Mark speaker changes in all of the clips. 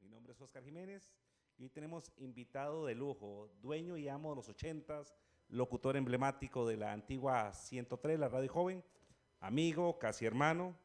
Speaker 1: Mi nombre es Oscar Jiménez. Y hoy tenemos invitado de lujo, dueño y amo de los ochentas, locutor emblemático de la antigua 103, la radio joven, amigo, casi hermano,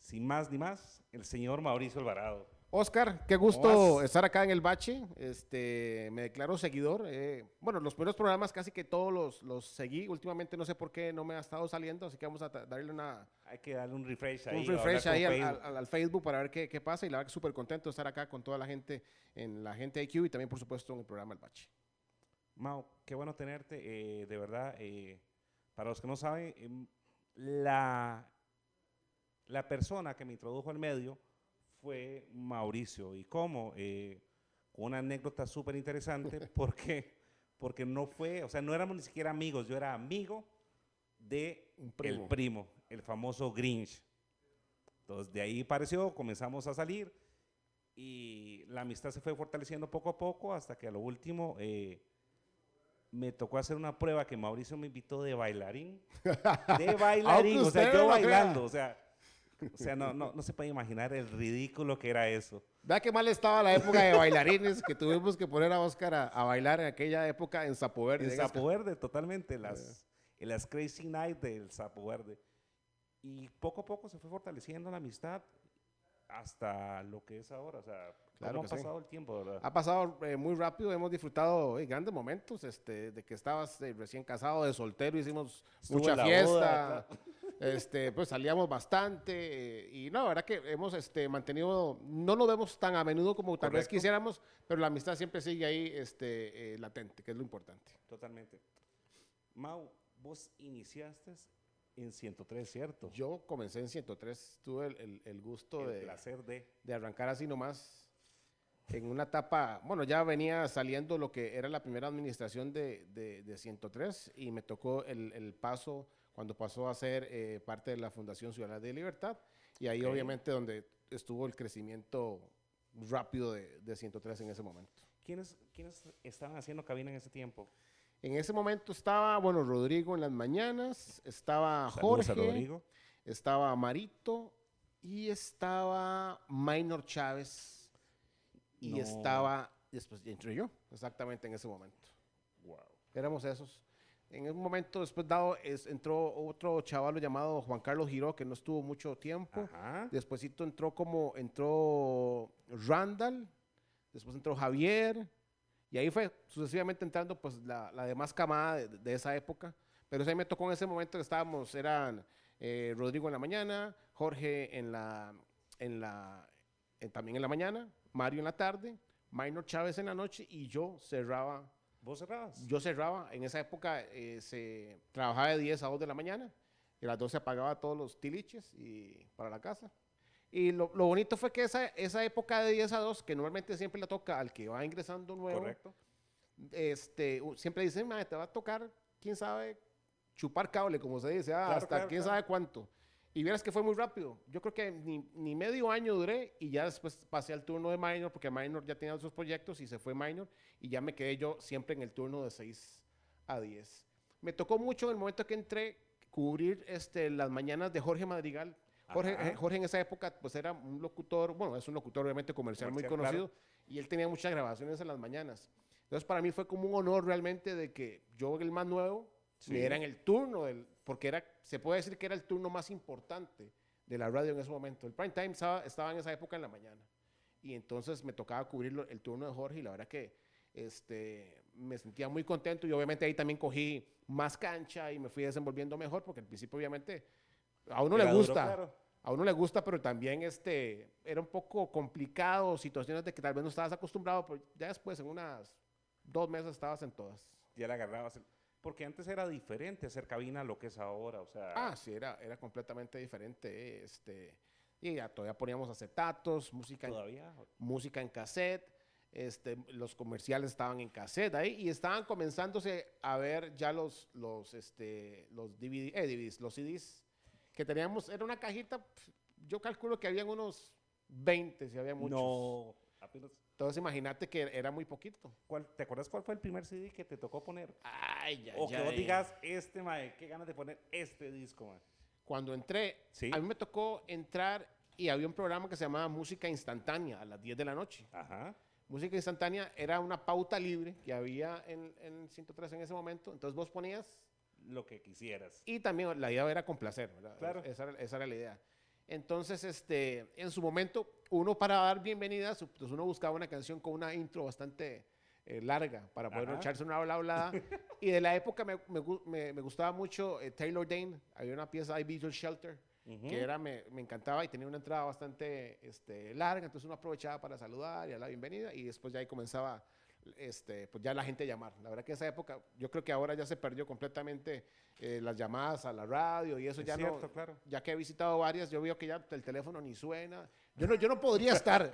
Speaker 1: sin más ni más, el señor Mauricio Alvarado.
Speaker 2: Oscar, qué gusto estar acá en el Bache. Este, me declaro seguidor. eh, bueno, los primeros programas casi que todos los, los seguí. Últimamente no sé por qué no me ha estado saliendo, así que vamos a darle una,
Speaker 1: Hay que darle un refresh ahí.
Speaker 2: un refresh ahí
Speaker 1: con
Speaker 2: al,
Speaker 1: Facebook.
Speaker 2: al- al Facebook para ver qué, qué pasa. Y la verdad que súper contento de estar acá con toda la gente en la gente IQ y también, por supuesto, en el programa El Bache.
Speaker 1: Mau, qué bueno tenerte, eh, de verdad. eh, para los que no saben, em, la, la persona que me introdujo al medio fue Mauricio. ¿Y cómo? Eh, una anécdota súper interesante, porque, porque no fue, o sea, no éramos ni siquiera amigos, yo era amigo de
Speaker 2: primo.
Speaker 1: el primo, el famoso Grinch. Entonces, de ahí pareció, comenzamos a salir y la amistad se fue fortaleciendo poco a poco hasta que a lo último eh, me tocó hacer una prueba que Mauricio me invitó de bailarín. De bailarín, o sea, yo bailando, o sea, o sea no, no, no se puede imaginar el ridículo que era eso.
Speaker 2: Vea qué mal estaba la época de bailarines que tuvimos que poner a Oscar a, a bailar en aquella época en Sapo Verde. Diga,
Speaker 1: Sapo Verde, totalmente, las, en las Crazy Night del Sapo Verde. Y poco a poco se fue fortaleciendo la amistad hasta lo que es ahora, o sea,
Speaker 2: Claro
Speaker 1: ha
Speaker 2: sí.
Speaker 1: pasado el tiempo, ¿verdad?
Speaker 2: Ha pasado eh, muy rápido, hemos disfrutado eh, grandes momentos, este, de que estabas eh, recién casado, de soltero, hicimos
Speaker 1: Estuvo
Speaker 2: mucha
Speaker 1: en
Speaker 2: fiesta,
Speaker 1: boda,
Speaker 2: este, pues salíamos bastante eh, y no, la verdad que hemos este, mantenido, no nos vemos tan a menudo como tal vez
Speaker 1: Correcto.
Speaker 2: quisiéramos, pero la amistad siempre sigue ahí este, eh, latente, que es lo importante.
Speaker 1: Totalmente. Mau, vos iniciaste en 103, ¿cierto?
Speaker 2: Yo comencé en 103, tuve el, el- el gusto
Speaker 1: el
Speaker 2: de,
Speaker 1: placer de...
Speaker 2: de arrancar así nomás. En una etapa, bueno, ya venía saliendo lo que era la primera administración de, de, de 103 y me tocó el, el paso cuando pasó a ser eh, parte de la Fundación Ciudadana de Libertad y ahí
Speaker 1: Ok.
Speaker 2: obviamente donde estuvo el crecimiento rápido de, de 103 en ese momento.
Speaker 1: ¿Quiénes, ¿Quiénes estaban haciendo cabina en ese tiempo?
Speaker 2: En ese momento estaba, bueno, Rodrigo en las mañanas, estaba Jorge,
Speaker 1: Rodrigo.
Speaker 2: estaba Marito y estaba Minor Chávez y
Speaker 1: No.
Speaker 2: estaba, después entré yo, exactamente en ese momento.
Speaker 1: Wow.
Speaker 2: Éramos esos. En un momento después dado es- entró otro chaval llamado Juan Carlos Giró, que no estuvo mucho tiempo.
Speaker 1: Ajá.
Speaker 2: Despuésito entró como, entró Randall, después entró Javier, y ahí fue sucesivamente entrando pues la, la demás camada de, de esa época. Pero ahí me tocó en ese momento que estábamos, eran eh, Rodrigo en la mañana, Jorge en la, en la, en- también en la mañana, Mario en la tarde, Minor Chávez en la noche, y yo cerraba
Speaker 1: ¿Vos cerrabas?
Speaker 2: yo cerraba, en esa época eh, se trabajaba de 10 a 2 de la mañana, y a las 12 apagaba todos los tiliches y para la casa. Y lo, lo bonito fue que esa, esa época de 10 a 2, que normalmente siempre le toca al que va ingresando nuevo,
Speaker 1: Correcto.
Speaker 2: este, siempre dicen, "Mae, te va a tocar, quién sabe, chupar cable, como se dice, ah,
Speaker 1: Claro,
Speaker 2: hasta
Speaker 1: claro,
Speaker 2: quién
Speaker 1: claro.
Speaker 2: sabe cuánto. Y vieras que fue muy rápido. Yo creo que ni, ni medio año duré y ya después pasé al turno de minor, porque minor ya tenía otros proyectos y se fue minor y ya me quedé yo siempre en el turno de 6 a 10. Me tocó mucho en el momento que entré cubrir este, las mañanas de Jorge Madrigal. Jorge, eh, Jorge en esa época pues era un locutor, bueno, es un locutor obviamente comercial, muy
Speaker 1: claro.
Speaker 2: conocido y él tenía muchas grabaciones en las mañanas. Entonces para mí fue como un honor realmente de que yo, el más nuevo,
Speaker 1: Sí.
Speaker 2: era en el turno, del, porque era, se puede decir que era el turno más importante de la radio en ese momento. El prime time estaba, estaba en esa época en la mañana. Y entonces me tocaba cubrir lo- el turno de Jorge y la verdad que este, me sentía muy contento y obviamente ahí también cogí más cancha y me fui desenvolviendo mejor porque al principio obviamente a uno
Speaker 1: Era
Speaker 2: le
Speaker 1: duro,
Speaker 2: gusta.
Speaker 1: claro.
Speaker 2: A uno le gusta, pero también este, era un poco complicado, situaciones de que tal vez no estabas acostumbrado, pero ya después en unas dos meses estabas en todas.
Speaker 1: Ya la agarrabas. el- Porque antes era diferente hacer cabina a lo que es ahora, o sea...
Speaker 2: Ah, sí, era, era completamente diferente. Este, y ya todavía poníamos acetatos, música en, música en cassette, este, los comerciales estaban en cassette ahí y estaban comenzándose a ver ya los, los, este, los DVD, eh, DVDs, los CDs que teníamos, era una cajita, yo calculo que habían unos 20, si había muchos.
Speaker 1: No, apenas...
Speaker 2: Entonces imagínate que era muy poquito.
Speaker 1: ¿cuál- ¿Te acuerdas cuál fue el primer CD que te tocó poner?
Speaker 2: Ay, ya,
Speaker 1: o que vos digas, este, mae, qué ganas de poner este disco, mae.
Speaker 2: Cuando entré,
Speaker 1: Sí.
Speaker 2: a mí me tocó entrar y había un programa que se llamaba Música Instantánea a las 10 de la noche.
Speaker 1: Ajá.
Speaker 2: Música Instantánea era una pauta libre que había en, en 103 en ese momento. Entonces vos ponías
Speaker 1: Lo que quisieras.
Speaker 2: y también la idea era complacer, ¿verdad?
Speaker 1: Claro.
Speaker 2: Esa, esa era la idea. Entonces, este, en su momento, uno para dar bienvenida, pues uno buscaba una canción con una intro bastante eh, larga para poder
Speaker 1: Ajá.
Speaker 2: echarse una habla hablada. y de la época me, me me- me gustaba mucho eh, Taylor Dane. Había una pieza, I Your Shelter, que era, me, me encantaba y tenía una entrada bastante este, larga. Entonces uno aprovechaba para saludar y dar la bienvenida y después ya ahí comenzaba este, pues ya la gente llamar. La verdad que esa época, yo creo que ahora ya se perdió completamente eh, las llamadas a la radio y eso
Speaker 1: Es
Speaker 2: ya
Speaker 1: cierto,
Speaker 2: no.
Speaker 1: claro.
Speaker 2: Ya que he visitado varias, yo veo que ya el teléfono ni suena. Yo no, yo no podría estar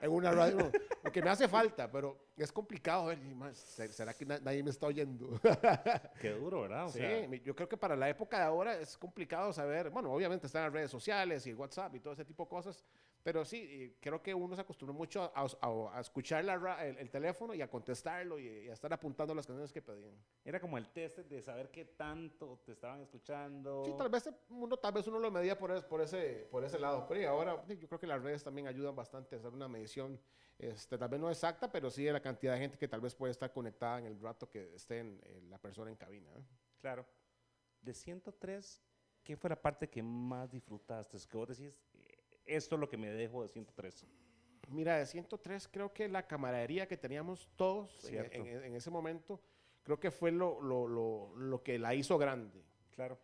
Speaker 2: en una radio, porque me hace falta, pero es complicado. Ver, y más, ¿se- ¿será que na- nadie me está oyendo?
Speaker 1: Qué duro, ¿verdad? O
Speaker 2: sí,
Speaker 1: sea,
Speaker 2: yo creo que para la época de ahora es complicado saber, bueno, obviamente están las redes sociales y el WhatsApp y todo ese tipo de cosas, pero sí, creo que uno se acostumbró mucho a, a- a escuchar la el, el teléfono y a contestarlo y, y a estar apuntando las canciones que pedían.
Speaker 1: era como el test de saber qué tanto te estaban escuchando.
Speaker 2: Sí, tal vez uno, tal vez uno lo medía por, por, ese, por ese lado, pero y ahora yo creo que las redes también ayudan bastante a hacer una medición, este, tal vez no exacta, pero sí de la cantidad de gente que tal vez puede estar conectada en el rato que esté en- en la persona en cabina. ¿eh?
Speaker 1: Claro. De 103, ¿qué fue la parte que más disfrutaste? Es que vos decís, eh, esto es lo que me dejo de 103.
Speaker 2: Mira, de 103 creo que la camaradería que teníamos todos en, en- en ese momento, creo que fue lo, lo- lo- lo que la hizo grande.
Speaker 1: Claro.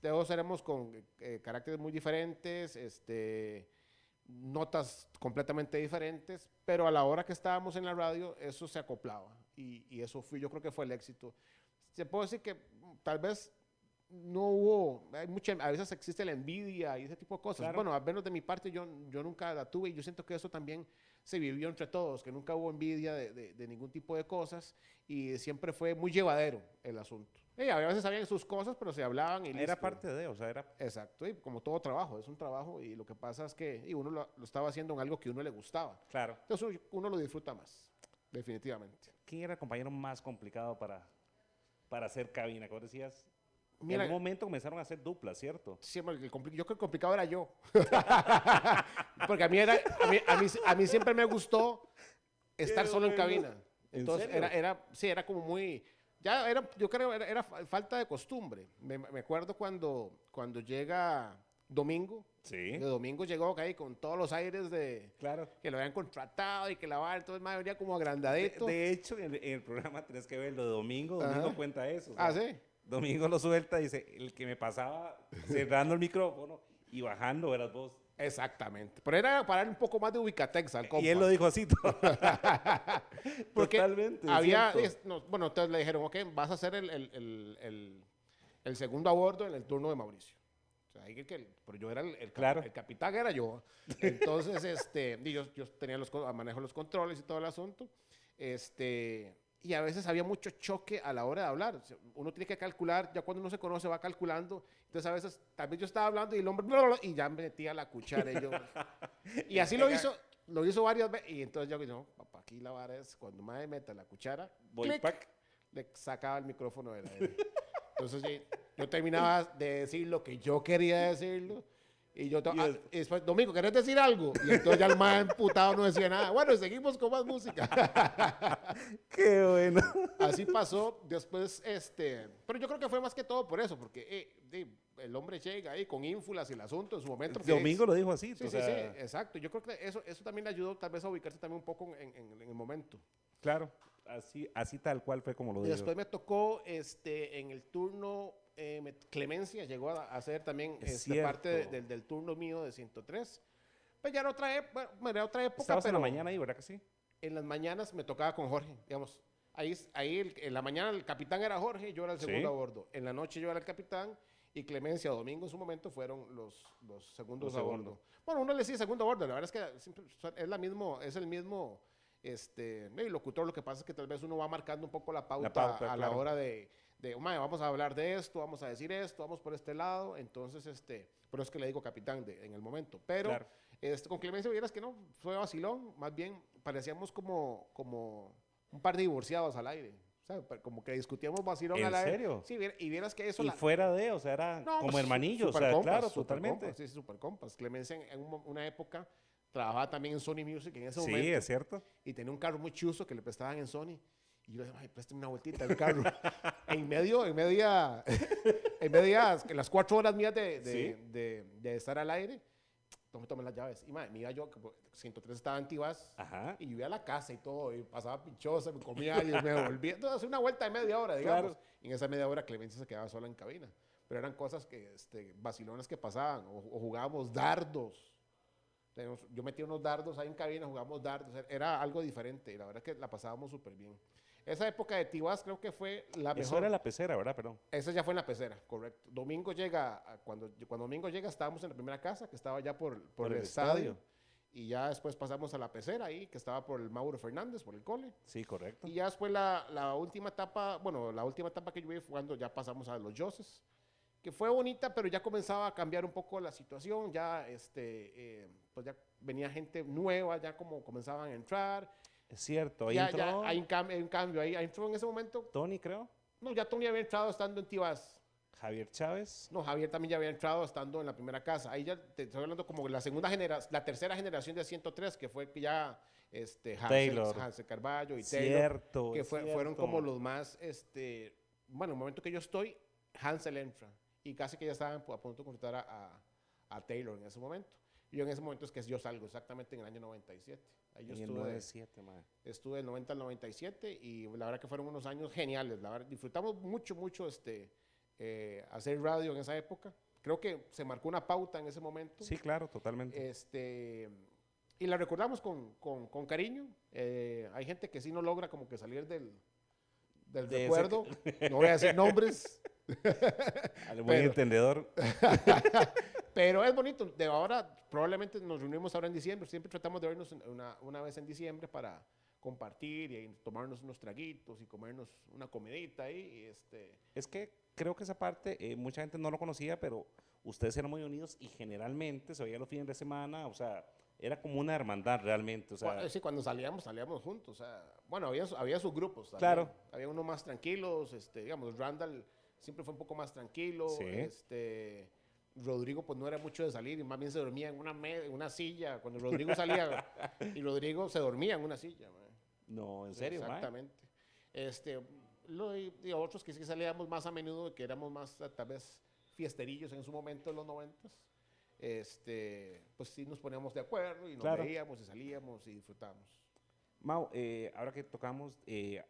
Speaker 2: Todos éramos con eh, caracteres muy diferentes, este, notas completamente diferentes, pero a la hora que estábamos en la radio, eso se acoplaba. Y, y eso fue, yo creo que fue el éxito. Se puede decir que mm, tal vez no hubo, hay mucha, a veces existe la envidia y ese tipo de cosas.
Speaker 1: Claro.
Speaker 2: Bueno, al menos de mi parte yo, yo nunca la tuve y yo siento que eso también se vivió entre todos, que nunca hubo envidia de, de- de ningún tipo de cosas y siempre fue muy llevadero el asunto. Y a veces sabían sus cosas, pero se hablaban y
Speaker 1: Era
Speaker 2: listo.
Speaker 1: parte de, o sea, era...
Speaker 2: Exacto, y como todo trabajo, es un trabajo y lo que pasa es que y uno lo, lo estaba haciendo en algo que uno le gustaba.
Speaker 1: Claro.
Speaker 2: Entonces uno- uno lo disfruta más, definitivamente.
Speaker 1: ¿Quién era el compañero más complicado para, para hacer cabina? Como decías,
Speaker 2: Mira,
Speaker 1: en un momento comenzaron a hacer duplas, ¿cierto?
Speaker 2: siempre el compli- yo creo que el complicado era yo. Porque a mí, era, a, mí, a, mí, a mí siempre me gustó estar
Speaker 1: Qué
Speaker 2: solo en cabina.
Speaker 1: ¿En
Speaker 2: Entonces era, era, sí, era como muy, ya era, yo creo, era, era fa- falta de costumbre. Me, me acuerdo cuando, cuando llega Domingo,
Speaker 1: Sí.
Speaker 2: de Domingo llegó ahí con todos los aires de
Speaker 1: Claro.
Speaker 2: que lo habían contratado y que la vara, entonces más venía como agrandadito.
Speaker 1: de hecho, en, en el programa tenés que ver lo de Domingo. Domingo
Speaker 2: Ajá.
Speaker 1: cuenta eso.
Speaker 2: ah, sí.
Speaker 1: Domingo lo suelta, dice, el que me pasaba cerrando el micrófono y bajando eras vos.
Speaker 2: Exactamente. Pero era para un poco más de ubicatex al compa.
Speaker 1: Y él lo dijo así.
Speaker 2: Porque
Speaker 1: Totalmente.
Speaker 2: había,
Speaker 1: cierto.
Speaker 2: es- no, bueno, entonces le dijeron, ok, vas a hacer el, el, el, el- segundo a bordo en el turno de Mauricio. O sea, que- pero yo era el,
Speaker 1: Claro.
Speaker 2: el capitán, era yo. Entonces, este, y yo, yo tenía los, manejo los controles y todo el asunto. Este, y a veces había mucho choque a la hora de hablar. O sea, uno tiene que calcular, ya cuando uno se conoce va calculando. Entonces a veces también yo estaba hablando y el hombre bla, bla, bla, y ya metía la cuchara y yo. y así lo hizo, lo hizo varias veces. Y entonces yo digo, no, papá, aquí la vara es cuando me meta la cuchara,
Speaker 1: Voy pack.
Speaker 2: le sacaba el micrófono de la él. Entonces sí, yo terminaba de decir lo que yo quería decirlo. Y yo,
Speaker 1: Y
Speaker 2: ah,
Speaker 1: es-
Speaker 2: y después, Domingo, ¿querés decir algo? Y entonces ya el más emputado no decía nada. Bueno, seguimos con más música.
Speaker 1: Qué bueno.
Speaker 2: Así pasó. Después, este. Pero yo creo que fue más que todo por eso, porque eh, el hombre llega ahí con ínfulas y el asunto en su momento.
Speaker 1: Domingo lo dijo así.
Speaker 2: Sí,
Speaker 1: o
Speaker 2: sí, sí, exacto. Yo creo que eso, eso también le ayudó tal vez a ubicarse también un poco en, en- en el momento.
Speaker 1: Claro. Así, así tal cual fue como lo
Speaker 2: Y
Speaker 1: dijo.
Speaker 2: después me tocó este, en el turno, eh, me- Clemencia llegó a hacer también
Speaker 1: Es
Speaker 2: este, parte de-
Speaker 1: cierto.
Speaker 2: del, turno mío de 103. Pues ya era otra, ep- bueno, era otra época,
Speaker 1: Estabas en
Speaker 2: pero
Speaker 1: la mañana ahí, ¿verdad que sí?
Speaker 2: en las mañanas me tocaba con Jorge, digamos. Ahí, ahí en la mañana el capitán era Jorge, yo era el
Speaker 1: Sí.
Speaker 2: segundo a bordo. En la noche yo era el capitán y Clemencia Domingo en su momento fueron los, los segundos
Speaker 1: Los
Speaker 2: a
Speaker 1: segundos.
Speaker 2: bordo. Bueno, uno le dice segundo a bordo, la verdad es que siempre es, la mismo, es el mismo este, eh, locutor, lo que pasa es que tal vez uno va marcando un poco la pauta,
Speaker 1: pauta,
Speaker 2: a la hora de, de "Mae, vamos a hablar de esto, vamos a decir esto, vamos por este lado, entonces, este, pero es que le digo capitán de- en el momento. Pero
Speaker 1: Claro.
Speaker 2: este, con Clemencia vieras que no, fue vacilón, más bien parecíamos como, como un par de divorciados al aire. sea, pero como que discutíamos vacilón
Speaker 1: ¿En
Speaker 2: a la vez.
Speaker 1: serio?
Speaker 2: Sí, y vieras que eso...
Speaker 1: Y
Speaker 2: la-
Speaker 1: fuera de, o sea, era
Speaker 2: No,
Speaker 1: como
Speaker 2: pues,
Speaker 1: hermanillos, o sea,
Speaker 2: compas,
Speaker 1: claro, totalmente.
Speaker 2: compas, sí, super compas. Clemencia en, en una época trabajaba también en Sony Music en ese
Speaker 1: Sí,
Speaker 2: momento
Speaker 1: es cierto.
Speaker 2: y tenía un carro muy chuzo que le prestaban en Sony. Y yo le dije, ay, préstame una vueltita del carro. en medio, en media, en media, las cuatro horas mías de, de,
Speaker 1: Sí.
Speaker 2: de- de estar al aire, tomé, tomé las llaves. Y madre, me iba yo, que por 103 estaba antiguas, y yo iba a la casa y todo, y pasaba pinchosa, me comía y me volvía. Entonces, una vuelta de media hora, digamos.
Speaker 1: Claro.
Speaker 2: Y en esa media hora Clemencia se quedaba sola en cabina. Pero eran cosas que, este, vacilones que pasaban, o, o jugábamos dardos. Teníamos- Yo metía unos dardos ahí en cabina, jugábamos dardos, era- algo diferente, y la verdad es que la pasábamos súper bien. Esa época de Tibás creo que fue la
Speaker 1: Eso
Speaker 2: mejor.
Speaker 1: era la pecera, ¿verdad? Perdón.
Speaker 2: Esa ya fue en la pecera, correcto. Domingo llega, cuando, cuando Domingo llega estábamos en la primera casa, que estaba ya por, por, el, estadio. Y ya después pasamos a la pecera ahí, que estaba por el Mauro Fernández, por el cole.
Speaker 1: Sí, correcto.
Speaker 2: Y ya después la, la última etapa, bueno, la última etapa que yo vi fue cuando ya pasamos a los Joses, que fue bonita, pero ya comenzaba a cambiar un poco la situación, ya este, eh, pues ya venía gente nueva, ya como comenzaban a entrar.
Speaker 1: Es cierto. Ahí
Speaker 2: ya,
Speaker 1: entró
Speaker 2: ya hay un cambio, hay un cambio ahí, ahí entró en ese momento,
Speaker 1: Tony, creo.
Speaker 2: no, ya Tony había entrado estando en Tibás.
Speaker 1: Javier Chávez.
Speaker 2: No, Javier también ya había entrado estando en la primera casa. Ahí ya te estoy hablando como la segunda generación, la tercera generación de 103, que fue que ya este, Hansel,
Speaker 1: Taylor.
Speaker 2: Hansel Carballo y Taylor
Speaker 1: Cierto.
Speaker 2: que
Speaker 1: es
Speaker 2: fue- fueron
Speaker 1: cierto.
Speaker 2: como los más, este, bueno, en el momento que yo estoy, Hansel entra y casi que ya estaban a punto de contratar a, a- a Taylor en ese momento. Y yo en ese momento es que yo salgo exactamente en el año 97. Ahí yo
Speaker 1: En el
Speaker 2: estuve,
Speaker 1: 97, mae.
Speaker 2: estuve del 90 al 97 y la verdad que fueron unos años geniales. La verdad, disfrutamos mucho, mucho este, eh, hacer radio en esa época. Creo que se marcó una pauta en ese momento.
Speaker 1: Sí, claro, totalmente.
Speaker 2: Este, y la recordamos con, con- con cariño. Eh, hay gente que sí no logra como que salir del, del
Speaker 1: De
Speaker 2: recuerdo. No voy a decir nombres,
Speaker 1: Al buen
Speaker 2: pero-
Speaker 1: entendedor.
Speaker 2: pero es bonito. De ahora probablemente nos reunimos ahora en diciembre. Siempre tratamos de vernos una, una vez en diciembre para compartir y tomarnos unos traguitos y comernos una comidita ahí. y este,
Speaker 1: Es que creo que esa parte eh, mucha gente no lo conocía, pero ustedes eran muy unidos y generalmente se veía los fines de semana, o sea, era como una hermandad realmente, o sea,
Speaker 2: Bueno, sí, cuando salíamos, salíamos juntos. o sea, bueno, había, había sus grupos. también.
Speaker 1: Claro.
Speaker 2: Había unos más tranquilos, este, digamos, Randall siempre fue un poco más tranquilo.
Speaker 1: Sí.
Speaker 2: Este, Rodrigo, pues no era mucho de salir, y más bien se dormía en una, en una silla. Cuando Rodrigo salía, y Rodrigo se dormía en una silla. mae.
Speaker 1: no, en serio?
Speaker 2: Exactamente. Este, lo, y, y otros que sí salíamos más a menudo, que éramos más eh, tal vez fiesterillos en su momento en los noventas. Este, pues sí nos poníamos de acuerdo y nos
Speaker 1: Claro.
Speaker 2: veíamos y salíamos y disfrutábamos.
Speaker 1: Mau, eh, ahora que tocamos eh,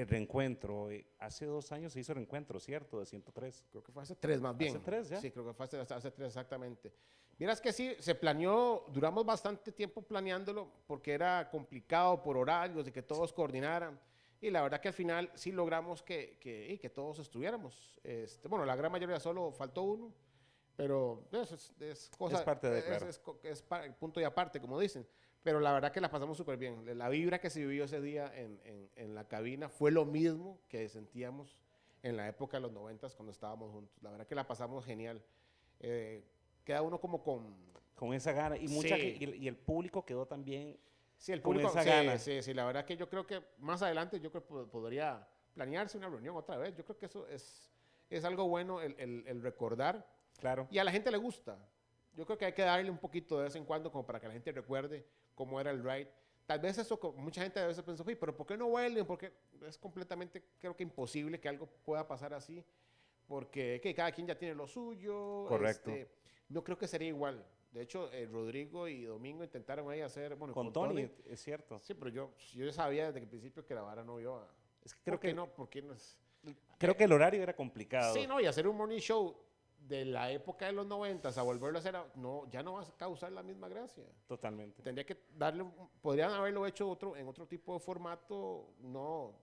Speaker 1: el reencuentro, eh, hace dos años se hizo el reencuentro, ¿cierto? De 103.
Speaker 2: Creo que fue hace tres más bien.
Speaker 1: ¿Hace tres ya?
Speaker 2: Sí, creo que fue hace, hace tres exactamente. Miras que sí, se planeó, duramos bastante tiempo planeándolo porque era complicado por horarios y que todos coordinaran. Y la verdad que al final sí logramos que, que, que todos estuviéramos. Este, bueno, la gran mayoría solo faltó uno, pero eso es, es cosa.
Speaker 1: Es parte de,
Speaker 2: es-
Speaker 1: claro.
Speaker 2: es es pa- punto y aparte, como dicen. Pero la verdad que la pasamos súper bien. La vibra que se vivió ese día en, en- en la cabina fue lo mismo que sentíamos en la época de los noventas cuando estábamos juntos. La verdad que la pasamos genial. Eh, queda uno como con...
Speaker 1: Con esa gana. Y, mucha,
Speaker 2: Sí.
Speaker 1: y, el- y el público quedó también.
Speaker 2: Sí, el
Speaker 1: Con
Speaker 2: público...
Speaker 1: esa
Speaker 2: sí,
Speaker 1: gana.
Speaker 2: sí, sí, la verdad que yo creo que más adelante yo creo que po- podría planearse una reunión otra vez. Yo creo que eso es, es algo bueno el, el- el recordar
Speaker 1: Claro.
Speaker 2: y a la gente le gusta. Yo creo que hay que darle un poquito de vez en cuando como para que la gente recuerde cómo era el ride. Tal vez eso, mucha gente a veces pensó, "Uy, pero ¿por qué no vuelven? Porque es completamente, creo que imposible que algo pueda pasar así, porque que cada quien ya tiene lo suyo.
Speaker 1: Correcto.
Speaker 2: este, no creo que sería igual. De hecho, eh, Rodrigo y Domingo intentaron ahí hacer, bueno,
Speaker 1: Con Tony, es cierto.
Speaker 2: Sí, pero yo, yo sabía desde el principio que la vara no iba.
Speaker 1: Es que creo
Speaker 2: ¿Por qué
Speaker 1: que,
Speaker 2: no? ¿Por qué no es?
Speaker 1: creo que el horario era complicado.
Speaker 2: Sí, no, y hacer un morning show de la época de los 90 a volverlo a hacer, no, ya no va a causar la misma gracia.
Speaker 1: Totalmente.
Speaker 2: Tendría que darle, podrían haberlo hecho otro, en otro tipo de formato, no,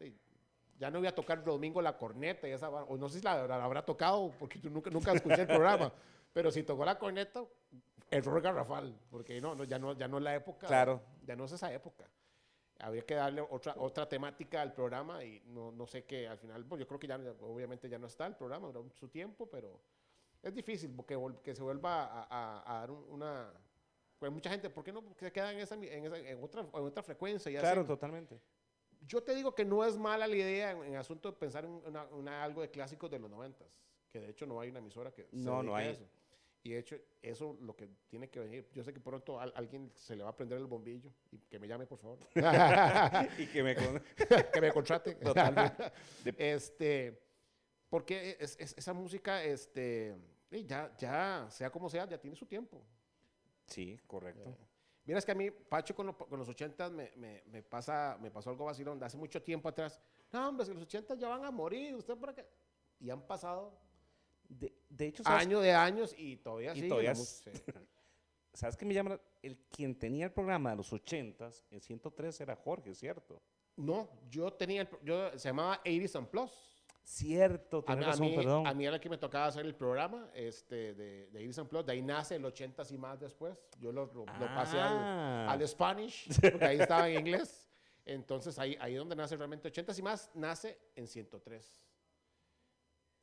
Speaker 2: ya no voy a tocar el domingo la corneta y esa o no sé si la, la habrá tocado, porque yo nunca, nunca escuché el programa, pero si tocó la corneta, error garrafal, porque no, no, ya no, ya no es la época,
Speaker 1: Claro.
Speaker 2: ya no es esa época. Habría que darle otra, otra temática al programa y no, no sé qué, al final, pues yo creo que ya, obviamente ya no está el programa, duró su tiempo, pero es difícil porque que se vuelva a, a- a dar un- una... Pues mucha gente, ¿por qué no se queda en, esa, en, esa- en otra, en otra frecuencia? Y
Speaker 1: Claro,
Speaker 2: hacen-
Speaker 1: totalmente.
Speaker 2: Yo te digo que no es mala la idea en, en asunto de pensar en una- una- algo de clásicos de los noventas, que de hecho no hay una emisora que se
Speaker 1: No, no
Speaker 2: dedique a
Speaker 1: hay.
Speaker 2: eso. Y de hecho, eso lo que tiene que venir. Yo sé que pronto al- alguien se le va a prender el bombillo y que me llame, por favor.
Speaker 1: y que me con-
Speaker 2: que me contrate.
Speaker 1: Totalmente.
Speaker 2: este, porque es- es- esa música, este, eh, ya, ya, sea como sea, ya tiene su tiempo.
Speaker 1: Sí, correcto.
Speaker 2: Mira, es que a mí, Pacho, con, lo- con los 80 me, me, me pasa, me pasó algo vacilón de hace mucho tiempo atrás. No, hombre, que los 80 ya van a morir, usted por qué. Y han pasado
Speaker 1: De, de hecho, ¿sabes,
Speaker 2: años de años y todavía
Speaker 1: Y
Speaker 2: sigue
Speaker 1: todavía.
Speaker 2: Sí.
Speaker 1: ¿sabes qué me llama? la- El quien tenía el programa de los 80s, en 103 era Jorge, ¿cierto?
Speaker 2: No, yo tenía, el yo, se llamaba 80s and Plus.
Speaker 1: Cierto,
Speaker 2: A
Speaker 1: razón,
Speaker 2: mí,
Speaker 1: perdón.
Speaker 2: a mí era que me tocaba hacer el programa este, de, de 80s and Plus. De ahí nace el 80s y más después. Yo lo, lo- lo pasé al,
Speaker 1: Ah.
Speaker 2: al Spanish, porque ahí estaba en inglés. Entonces ahí, ahí donde nace realmente 80s y más, nace en 103.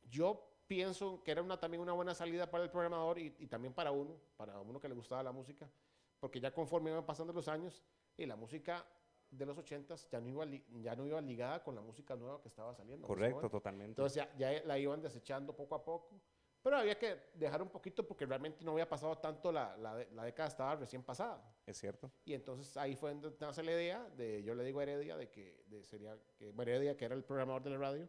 Speaker 2: Yo pienso que era una, también una buena salida para el programador y, y también para uno, para uno que le gustaba la música, porque ya conforme iban pasando los años y la música de los 80s ya no iba, ya no iba ligada con la música nueva que estaba saliendo.
Speaker 1: Correcto, totalmente.
Speaker 2: Entonces ya, ya la iban desechando poco a poco. Pero había que dejar un poquito porque realmente no había pasado tanto, la, la, la década estaba recién pasada.
Speaker 1: es cierto.
Speaker 2: Y entonces ahí fue donde nace la idea de, yo le digo a Heredia, de que de sería, que Heredia, que era el programador de la radio,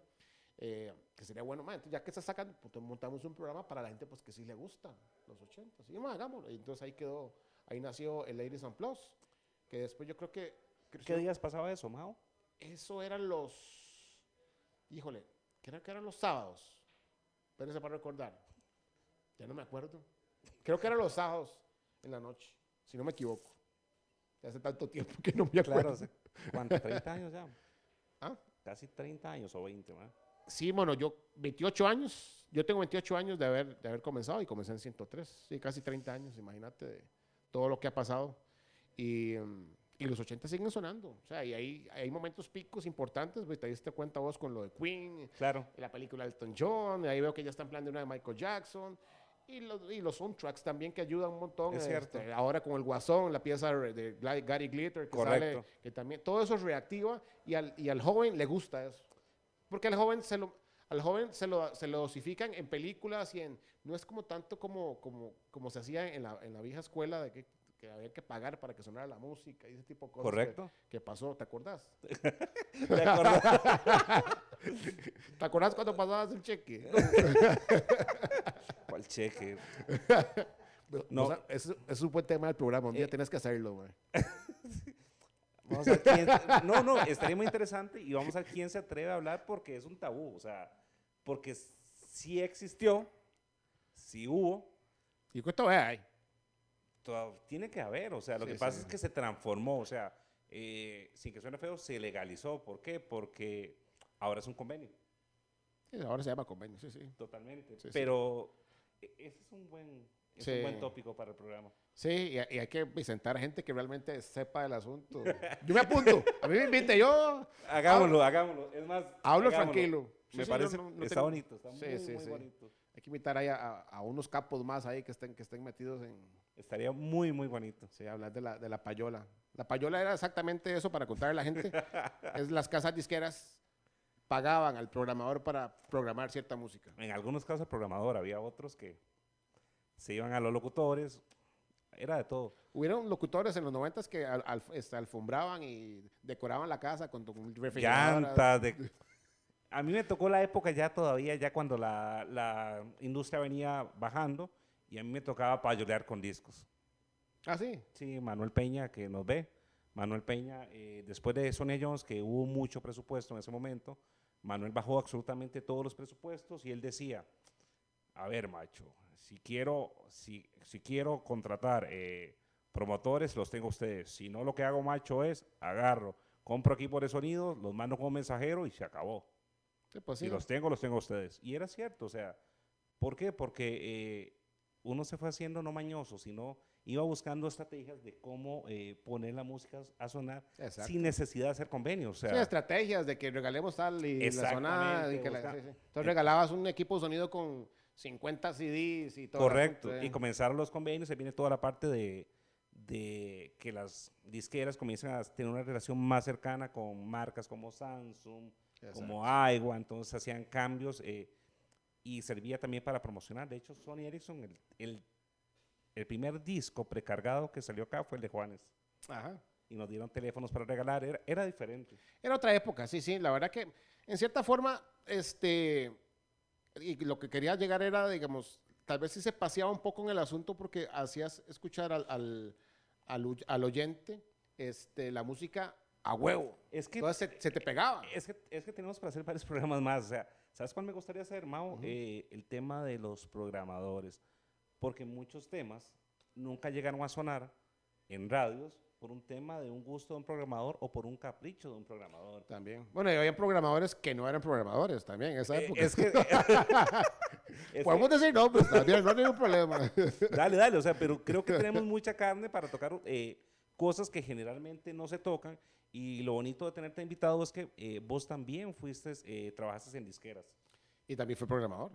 Speaker 2: eh, que sería bueno, man, entonces ya que está sacando, pues montamos un programa para la gente pues que sí le gusta los 80. Y man, hagámoslo. Y entonces ahí quedó, ahí nació el Ladies and Plus, que después yo creo que...
Speaker 1: ¿Qué días pasaba eso, Mao?
Speaker 2: eso eran los. Híjole, creo que eran los sábados. Espérense para recordar. Ya no me acuerdo. Creo que eran los sábados en la noche, si no me equivoco. Ya hace tanto tiempo que no me acuerdo.
Speaker 1: Claro, ¿cuánto? ¿30 años ya?
Speaker 2: ¿Ah?
Speaker 1: Casi 30 años o 20, ¿verdad?
Speaker 2: Sí, bueno, yo 28 años. Yo tengo 28 años de haber, de haber comenzado y comencé en 103. Sí, casi 30 años, imagínate de todo lo que ha pasado. Y, mm, y los 80 siguen sonando. O sea, y hay, hay momentos picos importantes. pues, Te diste cuenta vos con lo de Queen,
Speaker 1: Claro,
Speaker 2: la película de Elton John, ahí veo que ya están planeando una de Michael Jackson, y los, y los soundtracks también que ayudan un montón.
Speaker 1: Es cierto.
Speaker 2: este, ahora con el Guasón, la pieza de Gary Glitter, que
Speaker 1: Correcto.
Speaker 2: sale, que también, todo eso reactiva, y al, y al joven le gusta eso. Porque al joven se lo... Al joven se lo, se lo dosifican en películas y en... No es como tanto como, como, como se hacía en la, en la vieja escuela de que, que había que pagar para que sonara la música y ese tipo de cosas. que-
Speaker 1: correcto.
Speaker 2: Que, pasó, ¿te acordás?
Speaker 1: ¿Te acordás?
Speaker 2: ¿Te acordás cuando pasabas el cheque?
Speaker 1: ¿Cuál cheque?
Speaker 2: No. Es, es un buen tema del programa. Un día
Speaker 1: Eh.
Speaker 2: tienes que hacerlo, güey.
Speaker 1: Vamos a ver quién. No, no, estaría muy interesante y vamos a ver quién se atreve a hablar porque es un tabú. O sea, porque sí existió, sí hubo,
Speaker 2: ¿Y cuánto hay?
Speaker 1: Toda- tiene que haber. O sea, lo
Speaker 2: Sí,
Speaker 1: que pasa
Speaker 2: sí.
Speaker 1: es que se transformó. O sea, eh, sin que suene feo, se legalizó. ¿Por qué? Porque ahora es un convenio,
Speaker 2: Sí, Ahora se llama convenio, sí, sí.
Speaker 1: totalmente. Pero e- ese es un buen, es un buen tópico para el programa.
Speaker 2: Sí, y, y hay que presentar gente que realmente sepa del asunto. Yo me apunto. A mí me invite, yo
Speaker 1: Hagámoslo, hagámoslo. Es más,
Speaker 2: hablo
Speaker 1: hagámoslo.
Speaker 2: tranquilo.
Speaker 1: Me parece,
Speaker 2: no- no-
Speaker 1: está
Speaker 2: tengo-
Speaker 1: bonito, está
Speaker 2: Sí,
Speaker 1: muy,
Speaker 2: sí,
Speaker 1: muy
Speaker 2: sí.
Speaker 1: bonito.
Speaker 2: Hay que invitar ahí a, a- a unos capos más ahí que estén, que estén metidos en
Speaker 1: Estaría muy, muy bonito.
Speaker 2: sí, hablar de la, de la payola. La payola era exactamente eso para contarle a la gente. es las casas disqueras pagaban al programador para programar cierta música.
Speaker 1: En algunos casos el programador, había otros que se iban a los locutores, era de todo.
Speaker 2: Hubieron locutores en los noventas que al- al- este, alfombraban y decoraban la casa con, refrigeradoras.
Speaker 1: De... A mí me tocó la época ya todavía, ya cuando la, la industria venía bajando y a mí me tocaba payolear con discos.
Speaker 2: Ah, sí.
Speaker 1: Sí, Manuel Peña, que nos ve. Manuel Peña, eh, después de Sonia Jones, que hubo mucho presupuesto en ese momento, Manuel bajó absolutamente todos los presupuestos y él decía, a ver, macho, si quiero, si, si quiero contratar eh, promotores, los tengo ustedes. Si no, lo que hago, macho, es agarro, compro equipos de sonido, los mando como mensajero y se acabó.
Speaker 2: Sí, pues sí.
Speaker 1: Si los tengo, los tengo ustedes. Y era cierto, o sea, ¿por qué? Porque eh, uno se fue haciendo no mañoso, sino iba buscando estrategias de cómo eh, poner la música a sonar
Speaker 2: Exacto.
Speaker 1: sin necesidad de hacer convenios. O sea,
Speaker 2: Sí, estrategias de que regalemos tal y la y
Speaker 1: Exactamente,
Speaker 2: que la- sí, sí. Entonces regalabas un equipo de sonido con 50 CDs y todo.
Speaker 1: correcto. Y
Speaker 2: eh.
Speaker 1: comenzaron los convenios, se viene toda la parte de, de que las disqueras comiencen a tener una relación más cercana con marcas como Samsung, como Aiwa, entonces hacían cambios eh, y servía también para promocionar. De hecho, Sony Ericsson, el, el, el primer disco precargado que salió acá fue el de Juanes.
Speaker 2: Ajá.
Speaker 1: Y nos dieron teléfonos para regalar, era, era diferente.
Speaker 2: Era otra época, sí, sí. La verdad que, en cierta forma, este, y lo que quería llegar era, digamos, tal vez sí se paseaba un poco en el asunto porque hacías escuchar al, al, al, al oyente este, la música a huevo.
Speaker 1: Es que,
Speaker 2: Entonces se, se te pegaba.
Speaker 1: es que, es que tenemos para hacer varios programas más. O sea, ¿sabes cuál me gustaría hacer, Mau? Eh, el tema de los programadores. Porque muchos temas nunca llegaron a sonar en radios por un tema de un gusto de un programador o por un capricho de un programador.
Speaker 2: También. Bueno, y había programadores que no eran programadores también en esa
Speaker 1: Eh,
Speaker 2: época.
Speaker 1: es que... es
Speaker 2: Podemos
Speaker 1: que-
Speaker 2: decir nombres también, no hay ningún problema.
Speaker 1: dale, dale, o sea, pero creo que tenemos mucha carne para tocar eh, cosas que generalmente no se tocan. Y lo bonito de tenerte invitado es que eh, vos también fuiste, eh, trabajaste en disqueras.
Speaker 2: y también fue programador.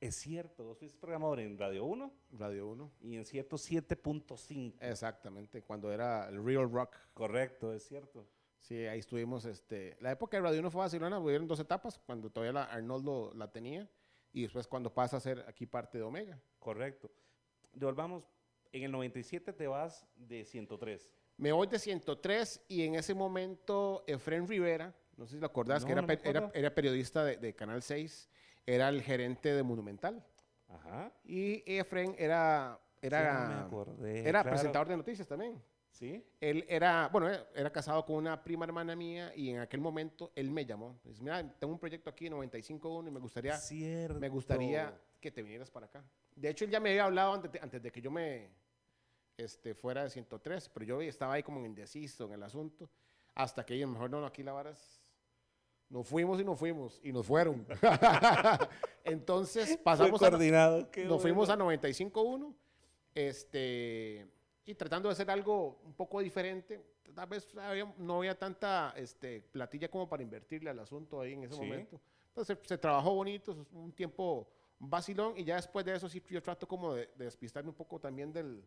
Speaker 1: Es cierto, vos fuiste programador en Radio 1
Speaker 2: Radio 1.
Speaker 1: y en cierto 7.5.
Speaker 2: Exactamente, cuando era el Real Rock.
Speaker 1: Correcto, es cierto.
Speaker 2: Sí, ahí estuvimos. Este, la época de Radio 1 fue Barcelona, hubieron dos etapas, cuando todavía la Arnoldo la tenía y después cuando pasa a ser aquí parte de Omega.
Speaker 1: Correcto. Devolvamos, en el 97 te vas de 103.
Speaker 2: Me voy de 103 y en ese momento Efren Rivera, no sé si lo acordás,
Speaker 1: No,
Speaker 2: que era,
Speaker 1: no
Speaker 2: era, era periodista de, de Canal 6, era el gerente de Monumental.
Speaker 1: Ajá.
Speaker 2: Y Efren era, era,
Speaker 1: Sí, no me acordé,
Speaker 2: era
Speaker 1: claro.
Speaker 2: presentador de noticias también.
Speaker 1: ¿Sí?
Speaker 2: Él era, bueno, eh, era casado con una prima hermana mía y en aquel momento él me llamó. Dice, mira, tengo un proyecto aquí, 95.1, y me gustaría,
Speaker 1: Cierto.
Speaker 2: me gustaría que te vinieras para acá. De hecho, él ya me había hablado antes de, antes de que yo me este, fuera de 103, pero yo estaba ahí como indeciso en el asunto, hasta que ellos, mejor no, aquí la vara es- Nos fuimos y nos fuimos, y nos fueron. Entonces, pasamos a, nos fuimos a
Speaker 1: bueno.
Speaker 2: 95.1 este, y tratando de hacer algo un poco diferente. Tal vez había- no había tanta este, platilla como para invertirle al asunto ahí en ese
Speaker 1: Sí.
Speaker 2: momento. Entonces se, trabajó bonito, un tiempo vacilón y ya después de eso sí yo trato como de, de despistarme un poco también del,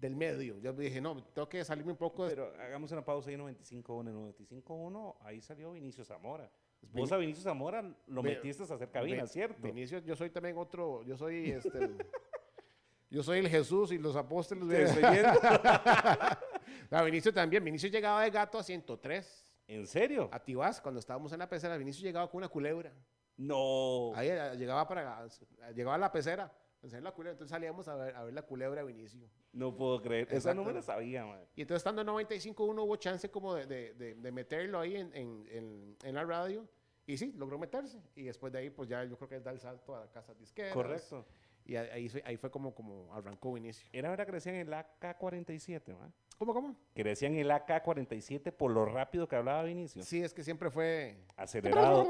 Speaker 2: del medio. Yo dije, no, tengo que salirme un poco de...
Speaker 1: Pero hagamos una pausa ahí en 95.1. En 95.1 ahí salió Vinicio Zamora. Vos a Vinicio Zamora lo
Speaker 2: Ve-
Speaker 1: metiste a hacer cabina,
Speaker 2: Ve-
Speaker 1: ¿cierto?
Speaker 2: Vinicio, yo soy también otro, yo soy este... Yo soy el Jesús y los apóstoles. No, Vinicio también. Vinicio llegaba de gato a 103.
Speaker 1: ¿En serio?
Speaker 2: A Tibás, cuando estábamos en la pecera, Vinicio llegaba con una culebra.
Speaker 1: No.
Speaker 2: Ahí eh, llegaba para llegaba a la pecera, enseñar la culebra. Entonces salíamos a ver, a ver la culebra de Vinicio.
Speaker 1: No puedo creer. Esa no me la sabía, man.
Speaker 2: Y entonces estando en 95.1 hubo chance como de, de, de- de meterlo ahí en, en, en, en la radio. Y sí, logró meterse. Y después de ahí, pues ya yo creo que él da el salto a la casa disquera.
Speaker 1: Correcto.
Speaker 2: Y ahí, fue- ahí fue como, como arrancó Vinicio.
Speaker 1: Era verdad que decían el AK-47, man.
Speaker 2: ¿Cómo, cómo?
Speaker 1: Que decían el AK-47 por lo rápido que hablaba Vinicio.
Speaker 2: Sí, es que siempre fue...
Speaker 1: Acelerado.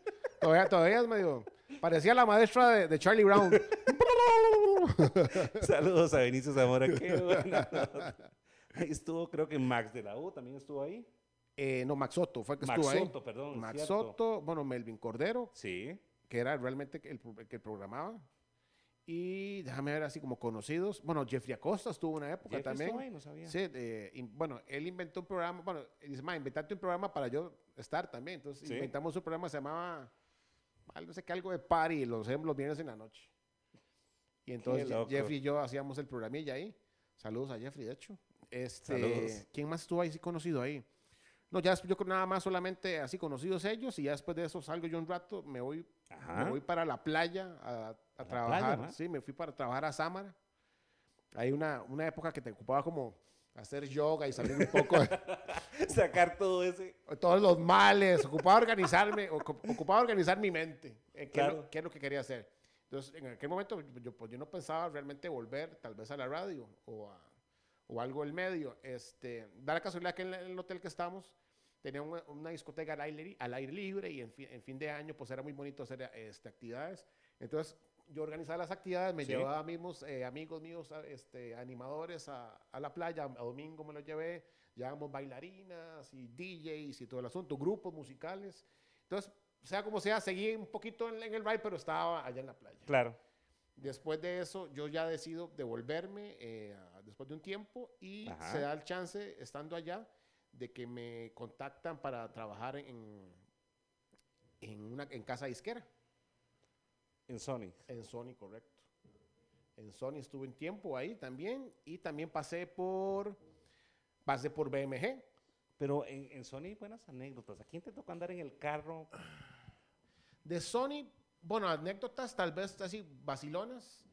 Speaker 2: todavía, todavía es medio... Parecía la maestra de, de Charlie Brown.
Speaker 1: Saludos a Vinicio Zamora. Qué buena. Ahí estuvo, creo que Max de la U también estuvo ahí.
Speaker 2: Eh, no, Max Soto fue el que
Speaker 1: Max
Speaker 2: estuvo ahí.
Speaker 1: Soto, perdón.
Speaker 2: Max
Speaker 1: cierto.
Speaker 2: Soto, bueno, Melvin Cordero,
Speaker 1: Sí.
Speaker 2: que era realmente el, el que programaba. Y déjame ver así como conocidos. Bueno, Jeffrey Acosta estuvo una época
Speaker 1: Jeffrey
Speaker 2: también.
Speaker 1: ahí, no sabía.
Speaker 2: Sí, eh, in- bueno, él inventó un programa, bueno, dice, ma, inventarte un programa para yo estar también. Entonces
Speaker 1: Sí.
Speaker 2: inventamos un programa se llamaba, algo, no sé qué, algo de party, los, hacemos los viernes en la noche. Y entonces. Jeffrey y yo hacíamos el programilla ahí. Saludos a Jeffrey, de hecho. Este,
Speaker 1: Saludos.
Speaker 2: ¿Quién más estuvo ahí sí conocido ahí? No, ya yo creo nada más solamente así conocidos ellos y ya después de eso salgo yo un rato, me voy, me voy para la playa a, a
Speaker 1: la
Speaker 2: trabajar.
Speaker 1: playa,
Speaker 2: sí, me fui para trabajar a Sámara. Hay una, una época que te ocupaba como hacer yoga y salir un poco de
Speaker 1: Sacar todo ese.
Speaker 2: todos los males, ocupaba organizarme, ocu- ocupaba organizar mi mente, eh, qué, es lo,
Speaker 1: Claro.
Speaker 2: qué es lo que quería hacer. Entonces, en aquel momento yo, pues, yo no pensaba realmente volver tal vez a la radio o, a- o algo del medio. Este, da la casualidad que en el hotel que estábamos tenía una, una discoteca al aire, al aire libre y en, fi- en fin de año pues era muy bonito hacer este, actividades. Entonces yo organizaba las actividades, me
Speaker 1: Sí.
Speaker 2: llevaba mismos, eh, amigos míos, a- este, animadores a, a la playa, a domingo me los llevé, llevábamos bailarinas y DJs y todo el asunto, grupos musicales. Entonces, sea como sea, seguí un poquito en, en el ride, pero estaba allá en la playa.
Speaker 1: Claro.
Speaker 2: Después de eso, yo ya decido devolverme, eh, a- después de un tiempo y
Speaker 1: Ajá.
Speaker 2: se da el chance, estando allá, de que me contactan para trabajar en, en, una, en casa disquera,
Speaker 1: En Sony.
Speaker 2: en Sony, correcto. En Sony estuve un tiempo ahí también y también pasé por, pasé por BMG.
Speaker 1: Pero en, en Sony hay buenas anécdotas. ¿A quién te tocó andar en el carro?
Speaker 2: De Sony, bueno, anécdotas tal vez así vacilonas.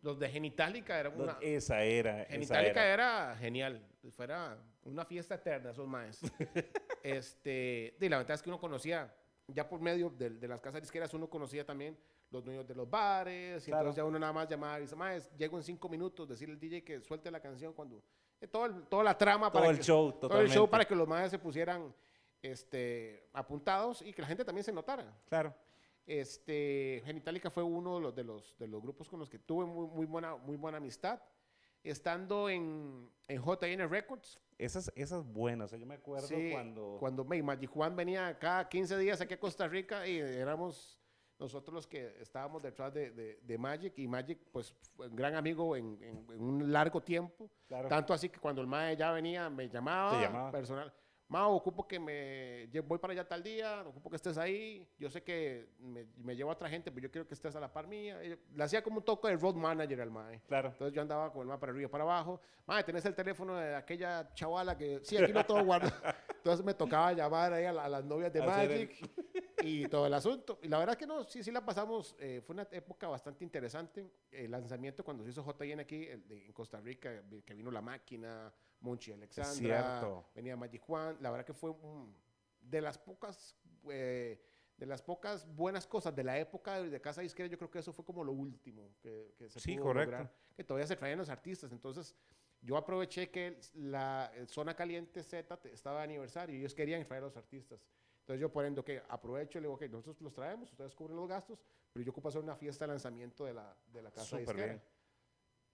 Speaker 2: Los de Genitalica era una...
Speaker 1: Esa era. esa
Speaker 2: Genitalica
Speaker 1: era.
Speaker 2: era genial. Fuera una fiesta eterna, esos maes. este, y la verdad es que uno conocía, ya por medio de, de las casas disqueras, uno conocía también los dueños de los bares. Y
Speaker 1: Claro.
Speaker 2: entonces ya uno nada más llamaba y dice, maes, llego en cinco minutos, decirle al DJ que suelte la canción cuando... eh, todo el- toda la trama
Speaker 1: Todo
Speaker 2: para
Speaker 1: el
Speaker 2: que,
Speaker 1: show,
Speaker 2: todo el
Speaker 1: totalmente.
Speaker 2: show para que los maes se pusieran este, apuntados y que la gente también se notara.
Speaker 1: Claro.
Speaker 2: Este, Genitalica fue uno de los, de los, de los grupos con los que tuve muy, muy, buena, muy buena amistad. Estando en, en JN Records,
Speaker 1: Esas, esas buenas. O sea, yo me acuerdo
Speaker 2: sí,
Speaker 1: cuando.
Speaker 2: cuando Magic Juan venía cada 15 días aquí a Costa Rica y éramos nosotros los que estábamos detrás de, de- de Magic y Magic pues fue un gran amigo en, en- en un largo tiempo.
Speaker 1: Claro.
Speaker 2: Tanto así que cuando el mae ya venía me llamaba,
Speaker 1: llamaba.
Speaker 2: personal. Mao, ocupo que me voy para allá tal día, ocupo que estés ahí. Yo sé que me, me llevo a otra gente, pero yo quiero que estés a la par mía. Y Le hacía como un toque de road manager al mae.
Speaker 1: Claro.
Speaker 2: Entonces yo andaba con el mae para arriba y para abajo. Mae, tenés el teléfono de aquella chavala que sí, aquí lo todo guardo. Entonces me tocaba llamar ahí a, la- a las novias de Magic y todo el asunto. Y la verdad que no, sí, sí la pasamos. eh, fue una época bastante interesante. El lanzamiento cuando se hizo JN aquí el de- en Costa Rica, que vino La Máquina, Monchi Alexandra, venía Magic Juan. La verdad que fue de las pocas... eh, de las pocas buenas cosas de la época de, Casa Disquera, yo creo que eso fue como lo último que, que se
Speaker 1: Sí,
Speaker 2: pudo
Speaker 1: correcto.
Speaker 2: lograr, que todavía se traían los artistas. Entonces, yo aproveché que la Zona Caliente Z estaba de aniversario y ellos querían traer a los artistas. Entonces yo por ende, ok, aprovecho y le digo, ok, nosotros los traemos, ustedes cubren los gastos, pero yo ocupo hacer una fiesta de lanzamiento de la, de la casa
Speaker 1: Súper
Speaker 2: disquera.
Speaker 1: bien.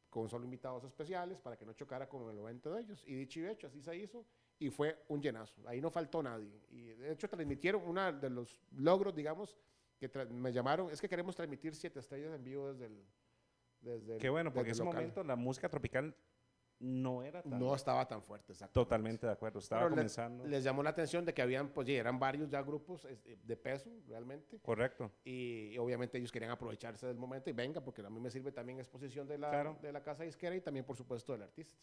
Speaker 2: Con solo invitados especiales para que no chocara con el evento de ellos. Y dicho y hecho, así se hizo. Y fue un llenazo. Ahí no faltó nadie. Y de hecho transmitieron uno de los logros, digamos, que me llamaron, es que queremos transmitir siete estrellas en vivo desde el... Desde
Speaker 1: Qué bueno, porque en ese
Speaker 2: local.
Speaker 1: momento la música tropical no era tan.
Speaker 2: no estaba tan fuerte, exacto.
Speaker 1: Totalmente de acuerdo. Estaba
Speaker 2: Pero
Speaker 1: comenzando.
Speaker 2: Les llamó la atención de que habían, pues, ya eran varios ya grupos este, de peso, realmente.
Speaker 1: Correcto.
Speaker 2: Y, y obviamente ellos querían aprovecharse del momento y venga, porque a mí me sirve también exposición de la,
Speaker 1: Claro.
Speaker 2: de la casa disquera y también, por supuesto, del artista.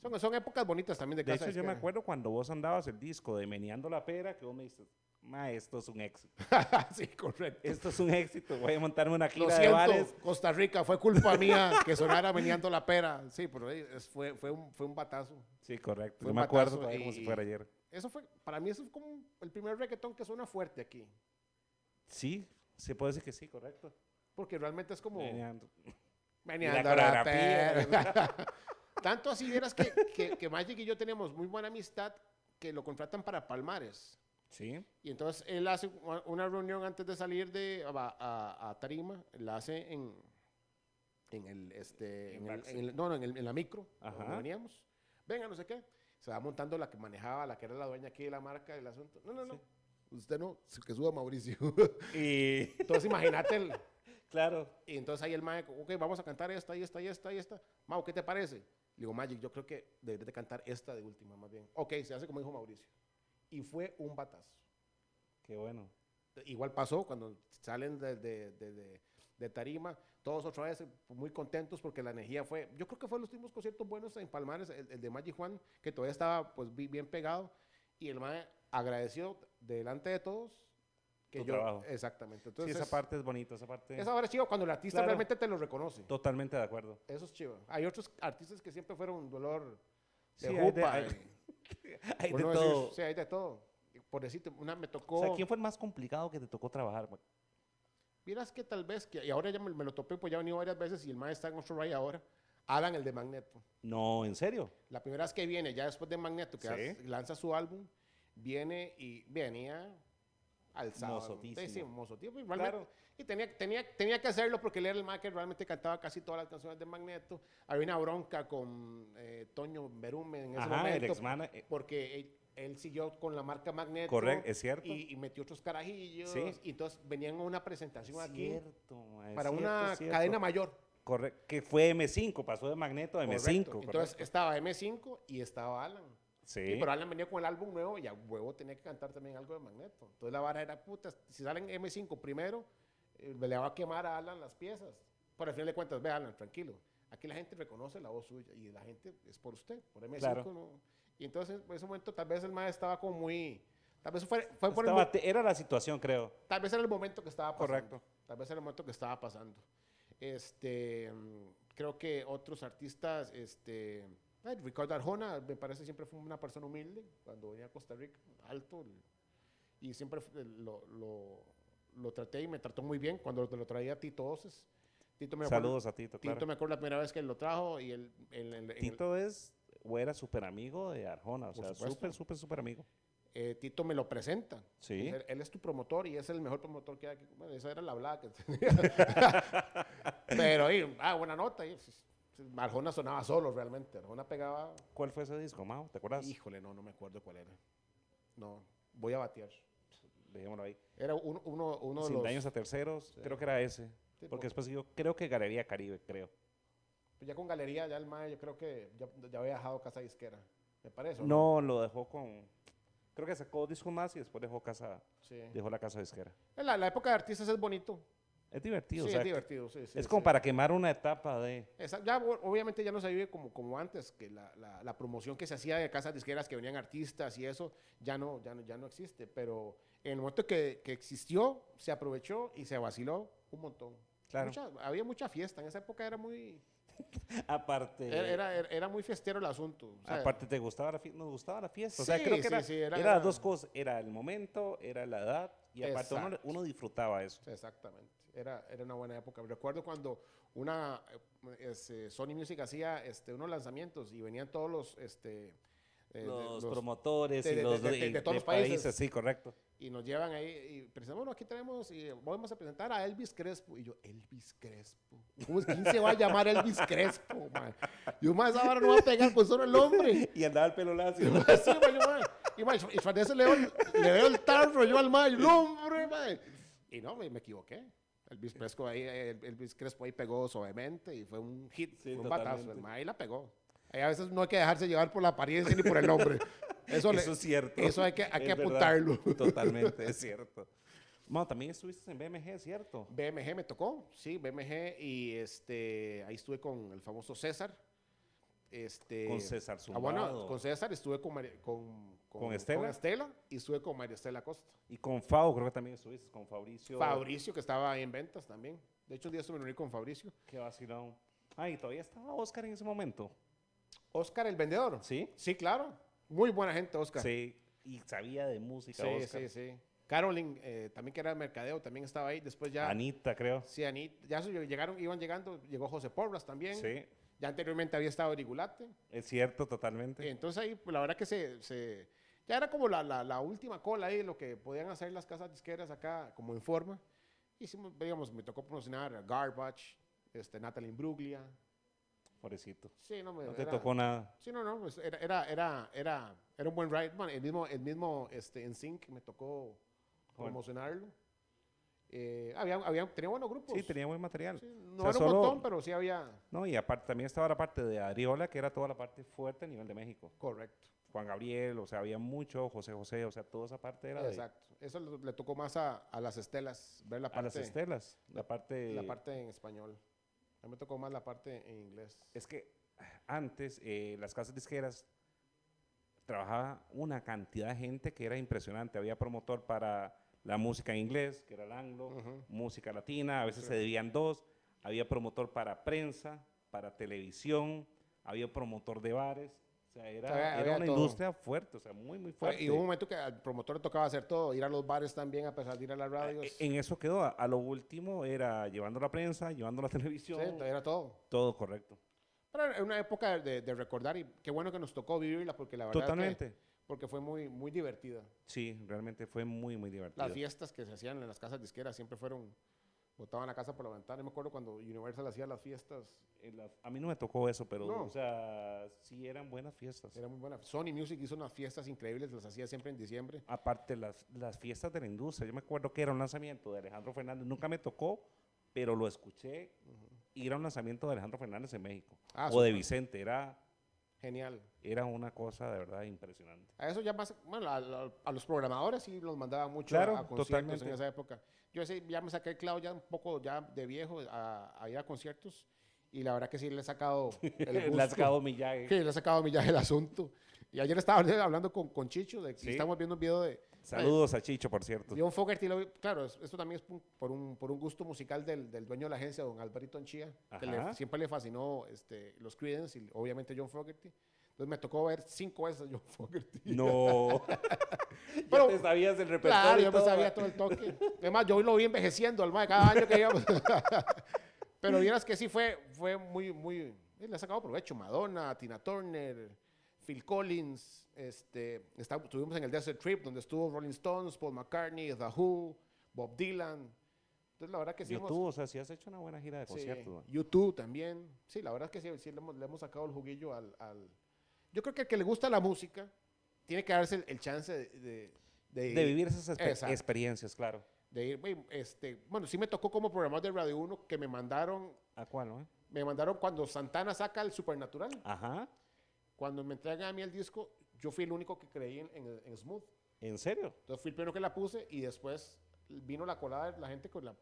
Speaker 2: Son, son épocas bonitas también de
Speaker 1: De
Speaker 2: casa
Speaker 1: hecho, yo me acuerdo cuando vos andabas el disco de Meneando la Pera, que vos me dices, ma, esto es un éxito.
Speaker 2: sí, correcto.
Speaker 1: Esto es un éxito. Voy a montarme una
Speaker 2: Lo
Speaker 1: gira de
Speaker 2: siento,
Speaker 1: bares.
Speaker 2: Costa Rica, fue culpa mía que sonara meneando la pera. Sí, pero eh, es- fue, fue, un, fue un batazo.
Speaker 1: Sí, correcto.
Speaker 2: Fue
Speaker 1: Yo
Speaker 2: un
Speaker 1: me acuerdo todavía como si fuera ayer.
Speaker 2: Eso fue, para mí, eso fue como el primer reggaetón que suena fuerte aquí.
Speaker 1: Sí, se puede decir que sí, correcto.
Speaker 2: Porque realmente es como...
Speaker 1: Meneando.
Speaker 2: Meneando
Speaker 1: la
Speaker 2: la pera. Tanto así vieras que, que, que Magic y yo tenemos muy buena amistad que lo contratan para Palmares.
Speaker 1: Sí,
Speaker 2: Y entonces él hace una- reunión antes de salir de, a, a- a Tarima, la hace en, en el, este,
Speaker 1: En
Speaker 2: en el-
Speaker 1: backstage.
Speaker 2: en el- no, no, en, el- en la micro, donde veníamos. Venga, no sé qué. Se va montando la que manejaba, la que era la dueña aquí de la marca del asunto. No, no, no. Usted no, que suba Mauricio.
Speaker 1: y
Speaker 2: entonces imagínate el,
Speaker 1: claro,
Speaker 2: y entonces ahí el mae, ok, vamos a cantar esta, y esta, y esta, y esta. Mau, ¿qué te parece? Le digo, Magic, yo creo que deberías de cantar esta de última, más bien. Ok, se hace como dijo Mauricio. Y fue un batazo.
Speaker 1: qué bueno.
Speaker 2: Igual pasó cuando salen de, de- de- de- Tarima, todos otra vez muy contentos porque la energía fue, yo creo que fue los últimos conciertos buenos en Palmares, el, el de Magic Juan, que todavía estaba pues bi- bien pegado, y el mae agradeció delante de todos que
Speaker 1: Tu
Speaker 2: yo,
Speaker 1: trabajo.
Speaker 2: exactamente.
Speaker 1: Sí,
Speaker 2: Entonces,
Speaker 1: esa parte es bonita, esa parte.
Speaker 2: esa hora es chido cuando el artista
Speaker 1: Claro.
Speaker 2: realmente te lo reconoce.
Speaker 1: Totalmente de acuerdo.
Speaker 2: Eso es chido. Hay otros artistas que siempre fueron un dolor de
Speaker 1: Sí, hay de-
Speaker 2: jupa.
Speaker 1: hay- Hay de
Speaker 2: decir-
Speaker 1: todo.
Speaker 2: sí, hay de todo. Por decirte, una me tocó.
Speaker 1: O sea, ¿quién fue el más complicado que te tocó trabajar? ma?
Speaker 2: Miras que tal vez, que, y ahora ya me, me lo topé, pues ya ha venido varias veces y el maestro está en otro ride ahora. Alan, el de Magneto.
Speaker 1: No, ¿en serio?
Speaker 2: La primera vez que viene, ya después de Magneto, que
Speaker 1: Sí.
Speaker 2: lanza su álbum, viene y venía alzado.
Speaker 1: Mozotísimo.
Speaker 2: Sí, mozotísimo. Y,
Speaker 1: Claro.
Speaker 2: y tenía, tenía, tenía que hacerlo porque él era el que realmente cantaba casi todas las canciones de Magneto. Había una bronca con eh, Toño Berume en ese
Speaker 1: Ajá,
Speaker 2: momento.
Speaker 1: eh,
Speaker 2: porque él, él siguió con la marca Magneto.
Speaker 1: Correcto, es cierto.
Speaker 2: Y, y metió otros carajillos.
Speaker 1: Sí.
Speaker 2: Y entonces venían a una presentación aquí
Speaker 1: Cierto, es
Speaker 2: para
Speaker 1: cierto,
Speaker 2: una
Speaker 1: es cierto.
Speaker 2: cadena mayor.
Speaker 1: Correcto. Que fue M5, pasó de Magneto a M5.
Speaker 2: Correcto. Entonces
Speaker 1: correcto.
Speaker 2: estaba M5 y estaba Alan.
Speaker 1: Sí.
Speaker 2: Y pero Alan venía con el álbum nuevo y a huevo tenía que cantar también algo de Magneto. Entonces la vara era, puta, si salen M5 primero, eh, le va a quemar a Alan las piezas. Por al final de cuentas, ve Alan, tranquilo. Aquí la gente reconoce la voz suya y la gente es por usted, por M5.
Speaker 1: Claro.
Speaker 2: no. Y entonces, en ese momento, tal vez el maestro estaba como muy... Tal vez fue, fue por el
Speaker 1: Estaba era la situación, creo.
Speaker 2: Tal vez era el momento que estaba pasando.
Speaker 1: Correcto.
Speaker 2: Tal vez era el momento que estaba pasando. Este, mm, creo que otros artistas, este, Ricardo Arjona, me parece siempre fue una persona humilde cuando venía a Costa Rica, alto, y siempre fue- lo, lo, lo traté y me trató muy bien cuando lo, lo traía Tito Oces. Tito me acuerdo-
Speaker 1: Saludos a Tito, claro.
Speaker 2: Tito me acuerdo la primera vez que lo trajo y el, el- el- el-
Speaker 1: Tito es o era súper amigo de Arjona, o sea, súper, súper, súper amigo.
Speaker 2: eh, Tito me lo presenta.
Speaker 1: Sí.
Speaker 2: Él, él es tu promotor y es el mejor promotor que hay aquí. Bueno, esa era la hablada que tenía. Pero, y, ah, buena nota. y, pues, Arjona sonaba solo realmente. Arjona pegaba.
Speaker 1: ¿Cuál fue ese disco, Mao? ¿Te acuerdas?
Speaker 2: Híjole, no, no me acuerdo cuál era. No, voy a batear.
Speaker 1: Dejémoslo ahí.
Speaker 2: Era uno, uno, uno de
Speaker 1: Sin
Speaker 2: los.
Speaker 1: daños a terceros, creo que era ese.
Speaker 2: Sí,
Speaker 1: Porque
Speaker 2: por-
Speaker 1: después yo creo que Galería Caribe, creo.
Speaker 2: pues ya con galería, ya el mae, yo creo que ya, ya había dejado casa disquera. ¿Me parece? o
Speaker 1: No, lo dejó con. Creo que sacó discos más y después dejó casa,
Speaker 2: Sí.
Speaker 1: dejó la casa disquera.
Speaker 2: La, la época de artistas es bonito.
Speaker 1: Es divertido,
Speaker 2: sí,
Speaker 1: o sea,
Speaker 2: es divertido. Sí, sí,
Speaker 1: es como para quemar una etapa de.
Speaker 2: Esa- ya, obviamente ya no se vive como, como antes, que la, la- la promoción que se hacía de casas disqueras que venían artistas y eso, ya no, ya no, ya no existe. Pero en el momento que, que existió, se aprovechó y se vaciló un montón.
Speaker 1: Claro.
Speaker 2: Mucha- había mucha fiesta, en esa época era muy,
Speaker 1: Aparte.
Speaker 2: era, era, muy fiestero el asunto. o sea,
Speaker 1: Aparte, ¿te gustaba la fiesta? Nos gustaba la fiesta. o sea, creo que
Speaker 2: sí,
Speaker 1: era,
Speaker 2: sí, era-
Speaker 1: era las
Speaker 2: era-
Speaker 1: dos cosas. Era el momento, era la edad. Y aparte, uno disfrutaba eso.
Speaker 2: Exactamente. Era, era una buena época. Recuerdo cuando una eh, este, Sony Music hacía este, unos lanzamientos y venían todos los, este, eh, de-
Speaker 1: los,
Speaker 2: los-
Speaker 1: promotores
Speaker 2: de-
Speaker 1: y los
Speaker 2: de-
Speaker 1: de,
Speaker 2: todos los países.
Speaker 1: Sí, correcto.
Speaker 2: y nos llevan ahí y presentamos, bueno, aquí tenemos y vamos a presentar a Elvis Crespo. Y yo, Elvis Crespo. ¿Cómo es? ¿Quién se va a llamar Elvis Crespo, man? Yo, más vara no va a pegar con solo el nombre.
Speaker 1: Y andaba el pelo lacio.
Speaker 2: Man, yo, man. Y, man, y de eso le veo, le veo el tarro yo al mayo, el hombre, man. Y no, me, me equivoqué. Elvis Crespo ahí, el- Elvis Crespo ahí pegó suavemente y fue un hit,
Speaker 1: Sí,
Speaker 2: fue un batazo.
Speaker 1: totalmente.
Speaker 2: Man ahí la pegó. Ahí a veces no hay que dejarse llevar por la apariencia ni por el nombre. Eso, le-
Speaker 1: Eso es cierto.
Speaker 2: eso hay que, hay
Speaker 1: Es
Speaker 2: que apuntarlo.
Speaker 1: Totalmente, es cierto. Mano, también estuviste en BMG, ¿cierto?
Speaker 2: BMG me tocó, sí, BMG y este, ahí estuve con el famoso César. Este,
Speaker 1: Con César
Speaker 2: Ah, bueno,
Speaker 1: Zumbado.
Speaker 2: con César estuve con, con,
Speaker 1: ¿Con Estela?
Speaker 2: Estela y estuve con María Estela Costa.
Speaker 1: Y con Fao, creo que también estuviste, con Fabricio.
Speaker 2: Fabricio, que estaba ahí en ventas también. De hecho, un día estuve reuní con Fabricio.
Speaker 1: Qué vacilón. Ah, y todavía estaba Oscar en ese momento.
Speaker 2: Oscar, el vendedor.
Speaker 1: ¿Sí?
Speaker 2: Sí, claro. Muy buena gente, Oscar.
Speaker 1: Sí. Y sabía de música,
Speaker 2: sí,
Speaker 1: Oscar.
Speaker 2: sí, sí. Carolyn, eh, también que era de mercadeo, también estaba ahí. Después ya...
Speaker 1: Anita, creo.
Speaker 2: Sí, Anit, ya llegaron, iban llegando, llegó José Porras también.
Speaker 1: Sí.
Speaker 2: Ya anteriormente había estado Rigulate.
Speaker 1: Es cierto, totalmente.
Speaker 2: Entonces ahí, pues, la verdad que se, se- ya era como la, la- la última cola ahí, lo que podían hacer las casas disqueras acá, como en forma. Hicimos, digamos, me tocó promocionar Garbage, este, Natalie Imbruglia.
Speaker 1: Pobrecito.
Speaker 2: Sí, no, me,
Speaker 1: No te
Speaker 2: era-
Speaker 1: tocó nada.
Speaker 2: Sí, no, no, pues, era, era, era, era, era un buen ride. Bueno, el mismo, el mismo este, NSYNC me tocó promocionarlo. Eh, había, había, tenía buenos grupos.
Speaker 1: Sí, tenía buen material.
Speaker 2: Sí, no
Speaker 1: O sea,
Speaker 2: era un
Speaker 1: solo-
Speaker 2: montón, pero sí había.
Speaker 1: No, y aparte también estaba la parte de Ariola, que era toda la parte fuerte a nivel de México.
Speaker 2: Correcto.
Speaker 1: Juan Gabriel, o sea, había mucho, José José, o sea, toda esa parte era de-
Speaker 2: Exacto. Eso le, le tocó más a, a las estelas, ver la
Speaker 1: a
Speaker 2: parte,
Speaker 1: las estelas. La parte,
Speaker 2: la parte en español. A mí me tocó más la parte en inglés.
Speaker 1: es que antes eh, las casas disqueras trabajaba una cantidad de gente que era impresionante. Había promotor para la música en inglés, que era el anglo,
Speaker 2: Ujú.
Speaker 1: música latina, a veces
Speaker 2: Sí.
Speaker 1: se debían dos. Había promotor para prensa, para televisión, había promotor de bares. O sea, era,
Speaker 2: había-
Speaker 1: era
Speaker 2: había
Speaker 1: una
Speaker 2: todo.
Speaker 1: industria fuerte, o sea, muy, muy fuerte.
Speaker 2: Y hubo un momento que al promotor le tocaba hacer todo, ir a los bares también, a pesar de ir a las radios.
Speaker 1: Eh, En eso quedó. A, lo último era llevando la prensa, llevando la
Speaker 2: Sí,
Speaker 1: televisión.
Speaker 2: era todo.
Speaker 1: todo correcto.
Speaker 2: Pero era una época de, de recordar y qué bueno que nos tocó vivirla porque la verdad que-
Speaker 1: Totalmente.
Speaker 2: Porque fue muy, muy divertida.
Speaker 1: Sí, realmente fue muy, muy divertido.
Speaker 2: Las fiestas que se hacían en las casas disqueras siempre fueron, botaban la casa por la ventana. Yo me acuerdo cuando Universal hacía las fiestas,
Speaker 1: las- a mí no me tocó eso, pero,
Speaker 2: No.
Speaker 1: o sea, sí eran buenas fiestas.
Speaker 2: era muy buena. Sony Music hizo unas fiestas increíbles, las hacía siempre en diciembre.
Speaker 1: Aparte, las, las fiestas de la industria. Yo me acuerdo que era un lanzamiento de Alejandro Fernández. Nunca me tocó, pero lo escuché ir a un lanzamiento de Alejandro Fernández en México.
Speaker 2: Ah,
Speaker 1: o de
Speaker 2: súper.
Speaker 1: Vicente. Era,
Speaker 2: Genial.
Speaker 1: era una cosa de verdad impresionante.
Speaker 2: A eso ya más, bueno, a, a- a los programadores sí los mandaba mucho
Speaker 1: Claro,
Speaker 2: a, a conciertos
Speaker 1: totalmente.
Speaker 2: en esa época. Yo sí, ya me saqué el clavo ya un poco ya de viejo a, a ir a conciertos y la verdad que sí le he sacado el gusto.
Speaker 1: Le ha sacado millaje.
Speaker 2: Sí, le he sacado millaje el asunto. Y ayer estaba hablando con, con Chicho, de que
Speaker 1: Sí.
Speaker 2: estamos viendo un video de
Speaker 1: Saludos a Chicho, por cierto.
Speaker 2: John Fogerty. claro, es- esto también es por un, por un gusto musical del, del dueño de la agencia, don Alberto Anchía, que le-
Speaker 1: Ajá.
Speaker 2: siempre le fascinó este, los Creedence y obviamente John Fogerty. Entonces me tocó ver cinco veces a John Fogerty.
Speaker 1: No.
Speaker 2: Pero-
Speaker 1: ya te sabías el repertorio.
Speaker 2: Claro, yo me
Speaker 1: todo,
Speaker 2: sabía todo el toque. Además, yo lo vi envejeciendo al mae cada año que íbamos. Pero vieras que sí fue, fue muy, muy. Le ha sacado provecho. Madonna, Tina Turner, Phil Collins. Este, está- estuvimos en el Desert Trip, donde estuvo Rolling Stones, Paul McCartney, The Who, Bob Dylan. Entonces, la verdad que sí. hemos-
Speaker 1: YouTube, o sea, sí has hecho una buena gira de
Speaker 2: Sí,
Speaker 1: conciertos.
Speaker 2: YouTube también. Sí, la verdad es que sí, sí le, hemos, le hemos sacado el juguillo al, al- Yo creo que el que le gusta la música tiene que darse el, el chance de, de, de
Speaker 1: De
Speaker 2: ir-
Speaker 1: vivir esas exper- experiencias, claro.
Speaker 2: de ir, este, bueno, sí me tocó como programador de Radio 1 que me mandaron,
Speaker 1: ¿A cuál, no?
Speaker 2: me mandaron cuando Santana saca el Supernatural,
Speaker 1: Ajá.
Speaker 2: Cuando me entregan a mí el disco, yo fui el único que creí en, en- en Smooth.
Speaker 1: ¿En serio?
Speaker 2: Entonces fui el primero que la puse y después vino la colada de la gente con la,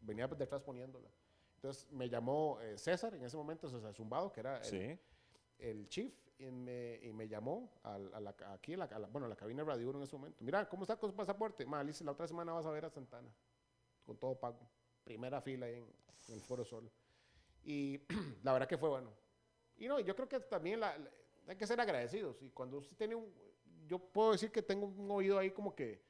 Speaker 2: venía detrás poniéndola. Entonces me llamó eh, César en ese momento, César Zumbado, que era el,
Speaker 1: Sí.
Speaker 2: el chief, y me, y me llamó al- a la, aquí, a la, a la- bueno, a la cabina de Radio 1 en ese momento. Mira, ¿cómo está con su pasaporte? Ma, Alice, la otra semana vas a ver a Santana, con todo pago. Primera fila ahí en, en el Foro Sol. Y la verdad que fue bueno. Y no, yo creo que también la- hay que ser agradecidos. Y cuando usted tiene un, yo puedo decir que tengo un oído ahí como que,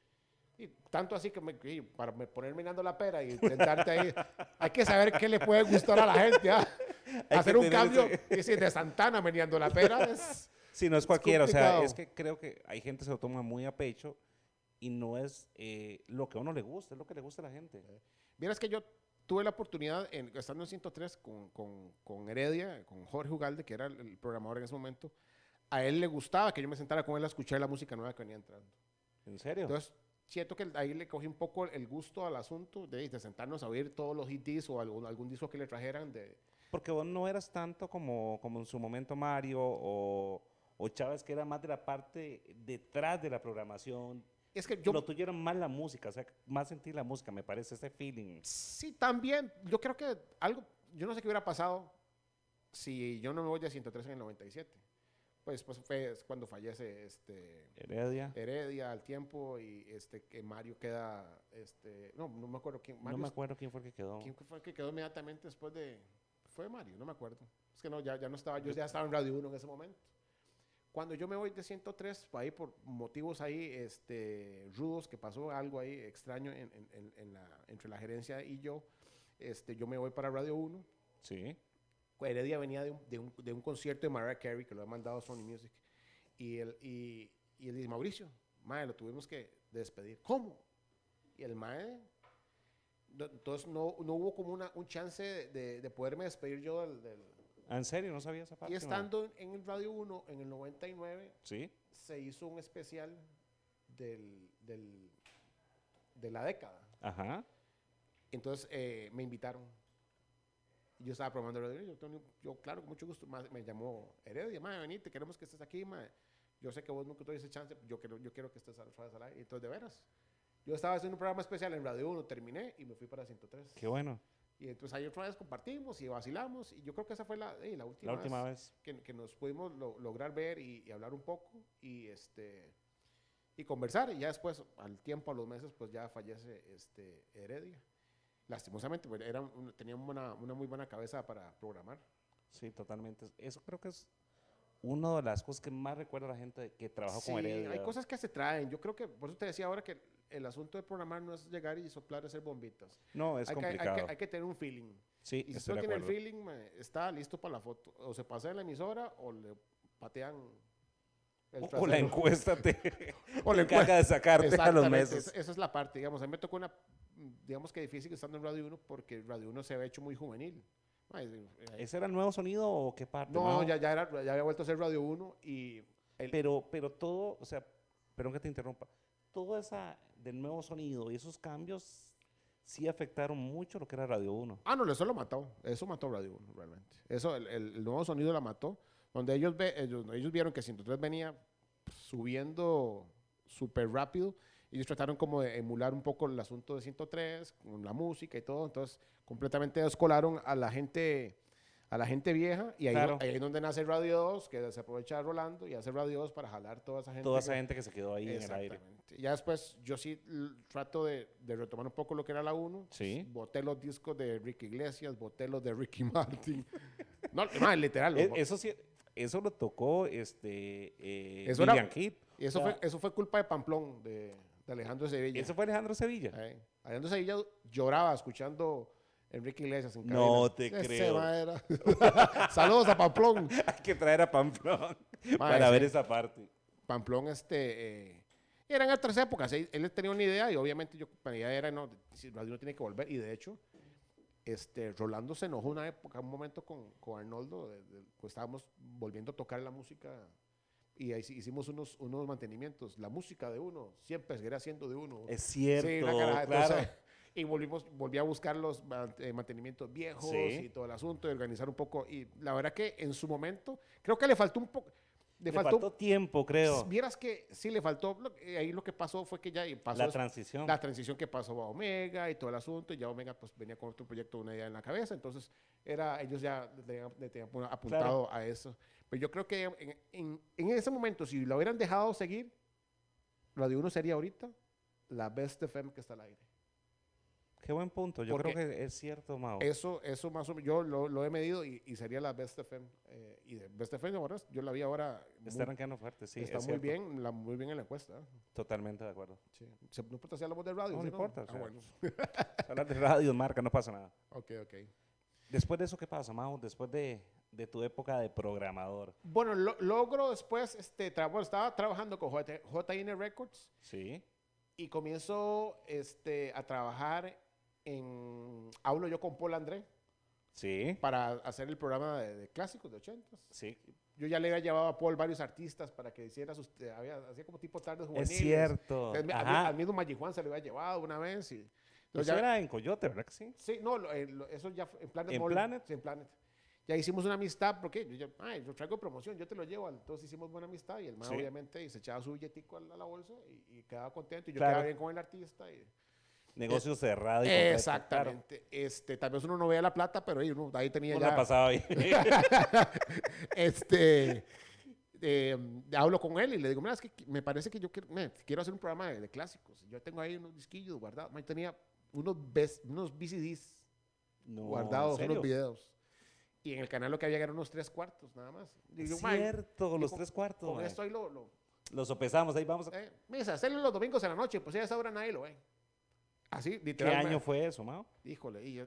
Speaker 2: y tanto así que me, para me poner mirando la pera y intentarte ahí, hay que saber qué le puede gustar a la gente.
Speaker 1: Hay
Speaker 2: Hacer un cambio,
Speaker 1: ese-
Speaker 2: y decir, de Santana meneando la pera es...
Speaker 1: Sí, no es cualquiera. O sea,
Speaker 2: complicado.
Speaker 1: es que creo que hay gente que se lo toma muy a pecho y no es eh, lo que a uno le gusta, es lo que le gusta a la gente.
Speaker 2: Vieras que yo tuve la oportunidad, en, estando en 103 con, con, con Heredia, con Jorge Ugalde, que era el, el programador en ese momento, a él le gustaba que yo me sentara con él a escuchar la música nueva que venía entrando.
Speaker 1: ¿En serio?
Speaker 2: Entonces, siento que ahí le cogí un poco el gusto al asunto de, de sentarnos a oír todos los hits o algún, algún disco que le trajeran de...
Speaker 1: Porque vos no eras tanto como, como en su momento Mario o, o Chávez, que era más de la parte detrás de la programación.
Speaker 2: Es que yo...
Speaker 1: lo tuyo era más la música, o sea, más sentir la música, me parece, ese feeling.
Speaker 2: Sí, también. Yo creo que algo, yo no sé qué hubiera pasado si yo no me voy de 103 en el 97. Pues, pues fue cuando fallece este,
Speaker 1: Heredia.
Speaker 2: Heredia al tiempo y este, que Mario queda, este, no, no me acuerdo quién,
Speaker 1: no
Speaker 2: Mario,
Speaker 1: me acuerdo quién fue el que quedó.
Speaker 2: ¿quién fue el que quedó inmediatamente después de, fue Mario, no me acuerdo. Es que no, ya, ya no estaba, yo ya estaba en Radio 1 en ese momento. Cuando yo me voy de 103, ahí por motivos ahí, este, rudos, que pasó algo ahí extraño en, en- en- la, entre la gerencia y yo, este, yo me voy para Radio 1.
Speaker 1: Sí.
Speaker 2: Heredia venía de un, de un- de un concierto de Mariah Carey que lo ha mandado Sony Music. Y él, y, y él dice, Mauricio, mae, lo tuvimos que despedir. ¿Cómo? Y el mae, no- entonces no, no hubo como una, un chance de, de- de poderme despedir yo del... del-
Speaker 1: ¿En serio? No sabía esa parte.
Speaker 2: y
Speaker 1: no?
Speaker 2: estando en el Radio 1 en el 99,
Speaker 1: Sí.
Speaker 2: se hizo un especial del, del- de la década.
Speaker 1: Ajá.
Speaker 2: Entonces eh, me invitaron. Yo estaba probando Radio Yo, yo, claro, con mucho gusto. me llamó Heredia, madre, venite, queremos que estés aquí, ma. Yo sé que vos nunca tuviste chance, yo quiero, yo quiero que estés al aire. Entonces, de veras. Yo estaba haciendo un programa especial en Radio 1, terminé y me fui para 103.
Speaker 1: Qué bueno.
Speaker 2: Y entonces ahí otra vez compartimos y vacilamos. Y yo creo que esa fue la, eh, la última,
Speaker 1: La última
Speaker 2: vez
Speaker 1: vez.
Speaker 2: que, que nos pudimos lo- lograr ver y, y hablar un poco y este y conversar y ya después al tiempo a los meses pues ya fallece este Heredia lastimosamente pues, era un- tenía una, una muy buena cabeza para programar
Speaker 1: Sí, totalmente. Eso creo que es una de las cosas que más recuerda a la gente que trabajó
Speaker 2: Sí,
Speaker 1: con Heredia.
Speaker 2: hay cosas que se traen yo creo que por eso te decía ahora que el asunto de programar no es llegar y soplar y hacer bombitas
Speaker 1: No, es
Speaker 2: hay que, hay,
Speaker 1: complicado.
Speaker 2: que, hay que tener un feeling
Speaker 1: sí,
Speaker 2: y si no
Speaker 1: de
Speaker 2: tiene el feeling está listo para la foto o se pasa en la emisora o le patean el
Speaker 1: O- o la encuesta te,
Speaker 2: O la
Speaker 1: encarga de sacarte a los meses.
Speaker 2: Esa, esa es la parte, digamos. A mí me tocó una, digamos que difícil estando en Radio 1 porque Radio 1 se había hecho muy juvenil. Eh,
Speaker 1: ¿Ese era el nuevo sonido o qué parte?
Speaker 2: no, ya, ya, era, ya había vuelto a ser Radio 1 y el-
Speaker 1: Pero, pero todo, o sea, perdón que te interrumpa, todo esa del nuevo sonido y esos cambios sí afectaron mucho lo que era Radio 1.
Speaker 2: Ah, no, eso lo mató. Eso mató Radio 1, realmente. Eso, el, nuevo sonido la mató. Donde ellos, ve, ellos, ellos vieron que 103 venía subiendo súper rápido. Ellos trataron como de emular un poco el asunto de 103, con la música y todo. Entonces, completamente descolaron a la gente a la gente vieja y ahí,
Speaker 1: Claro.
Speaker 2: ahí es donde nace Radio 2, que se aprovecha Rolando y hace Radio 2 para jalar toda esa gente.
Speaker 1: Toda
Speaker 2: que-
Speaker 1: esa gente que se quedó ahí en el aire.
Speaker 2: Ya después yo sí trato de, de retomar un poco lo que era la 1.
Speaker 1: Sí.
Speaker 2: Boté los discos de Ricky Iglesias, boté los de Ricky Martin. no, más literal.
Speaker 1: E- eso sí, eso lo tocó este eh,
Speaker 2: Eso
Speaker 1: Vivian Kid.
Speaker 2: y eso,
Speaker 1: o sea,
Speaker 2: fue, eso fue culpa de Pamplón, de, de Alejandro Sevilla.
Speaker 1: Eso fue Alejandro Sevilla.
Speaker 2: Alejandro Sevilla lloraba escuchando Enrique Iglesias en
Speaker 1: No
Speaker 2: cabina.
Speaker 1: te
Speaker 2: Ese
Speaker 1: creo.
Speaker 2: era- Saludos a Pamplón.
Speaker 1: Hay que traer a Pamplón
Speaker 2: Mae,
Speaker 1: para
Speaker 2: sí.
Speaker 1: ver esa parte.
Speaker 2: Pamplón, este, eh, eran otras épocas. Él, él tenía una idea y obviamente yo, mi idea era, no, si Radio no tiene que volver. Y de hecho, este, Rolando se enojó una época, un momento con, con Arnoldo, de- de- pues estábamos volviendo a tocar la música y ahí sí hicimos unos, unos mantenimientos. La música de uno siempre seguirá siendo de uno.
Speaker 1: Es cierto,
Speaker 2: Sí, una caraja.
Speaker 1: claro.
Speaker 2: Entonces, y volvimos, volví a buscar los eh, mantenimientos viejos
Speaker 1: Sí.
Speaker 2: y todo el asunto, y organizar un poco. Y la verdad que en su momento, creo que le faltó un poco. Le,
Speaker 1: Le
Speaker 2: faltó,
Speaker 1: faltó tiempo, creo.
Speaker 2: Vieras que sí le faltó. lo- eh, ahí lo que pasó fue que ya pasó
Speaker 1: La transición.
Speaker 2: la transición que pasó a Omega y todo el asunto. Y ya Omega pues venía con otro proyecto, una idea en la cabeza. Entonces, era, ellos ya le tenían, apuntado a eso. Pero yo creo que en, en- en ese momento, si lo hubieran dejado seguir, Radio 1 sería ahorita la best FM que está al aire.
Speaker 1: Qué buen punto. Yo
Speaker 2: Porque
Speaker 1: creo que es cierto, Mao.
Speaker 2: Eso, eso más o menos, yo lo, lo he medido y, y sería la best FM. eh, y de best FM, ahora, yo la vi ahora.
Speaker 1: Está
Speaker 2: muy-
Speaker 1: arrancando fuerte, sí.
Speaker 2: está
Speaker 1: es
Speaker 2: muy
Speaker 1: cierto.
Speaker 2: bien, la, muy bien en la encuesta.
Speaker 1: Totalmente de acuerdo.
Speaker 2: Sí. No importa si hablamos de radio.
Speaker 1: No,
Speaker 2: ¿sí
Speaker 1: no importa,
Speaker 2: Ah,
Speaker 1: sea,
Speaker 2: bueno.
Speaker 1: Hablar de radio, marca, no pasa nada.
Speaker 2: Ok, ok.
Speaker 1: Después de eso, ¿qué pasa, Mao? Después de, de tu época de programador.
Speaker 2: Bueno, lo- logro después, este, tra- bueno, estaba trabajando con JN Records
Speaker 1: Sí.
Speaker 2: y comienzo este, a trabajar en, hablo yo con Paul André
Speaker 1: Sí.
Speaker 2: para hacer el programa de, de clásicos de 80
Speaker 1: Sí.
Speaker 2: Yo ya le había llevado a Paul varios artistas para que hiciera sus, eh, había, hacía como tipo tardes
Speaker 1: Es
Speaker 2: juveniles.
Speaker 1: cierto.
Speaker 2: Entonces, al, mismo Maggi Juan se lo había llevado una vez y... entonces
Speaker 1: Eso
Speaker 2: ya-
Speaker 1: era en Coyote, ¿verdad que sí?
Speaker 2: Sí, no, lo- eh, lo- eso ya fue en Planet
Speaker 1: ¿En
Speaker 2: Mall.
Speaker 1: Planet?
Speaker 2: Sí, en Planet. Ya hicimos una amistad, porque yo, yo, ay, yo traigo promoción, yo te lo llevo. Entonces hicimos buena amistad y el man
Speaker 1: Sí.
Speaker 2: obviamente y se echaba su billetico a la, a la bolsa y, y quedaba contento y yo
Speaker 1: Claro.
Speaker 2: quedaba bien con el artista. Y,
Speaker 1: Negocio cerrado y completo, claro.
Speaker 2: exactamente. Este, tal vez uno no vea la plata, pero ahí, uno, ahí tenía ya...
Speaker 1: la pasaba bien.
Speaker 2: este, eh, hablo con él y le digo, mira, es que me parece que yo quiero, me- quiero hacer un programa de, de clásicos. Yo tengo ahí unos disquillos guardados. Man, tenía unos, bes- unos VCDs
Speaker 1: No,
Speaker 2: guardados,
Speaker 1: ¿en
Speaker 2: unos videos. Y en el canal lo que había eran unos tres cuartos, nada más. Y yo, "Mae,
Speaker 1: cierto, los
Speaker 2: con-
Speaker 1: tres cuartos.
Speaker 2: Con
Speaker 1: mae.
Speaker 2: esto ahí lo... lo
Speaker 1: Lo sopesamos, ahí vamos. a-
Speaker 2: eh, mira, hacerlo los domingos en la noche, pues ya a esa hora nadie lo ve. Así,
Speaker 1: ¿Qué año fue eso, Mao?
Speaker 2: Híjole, y yo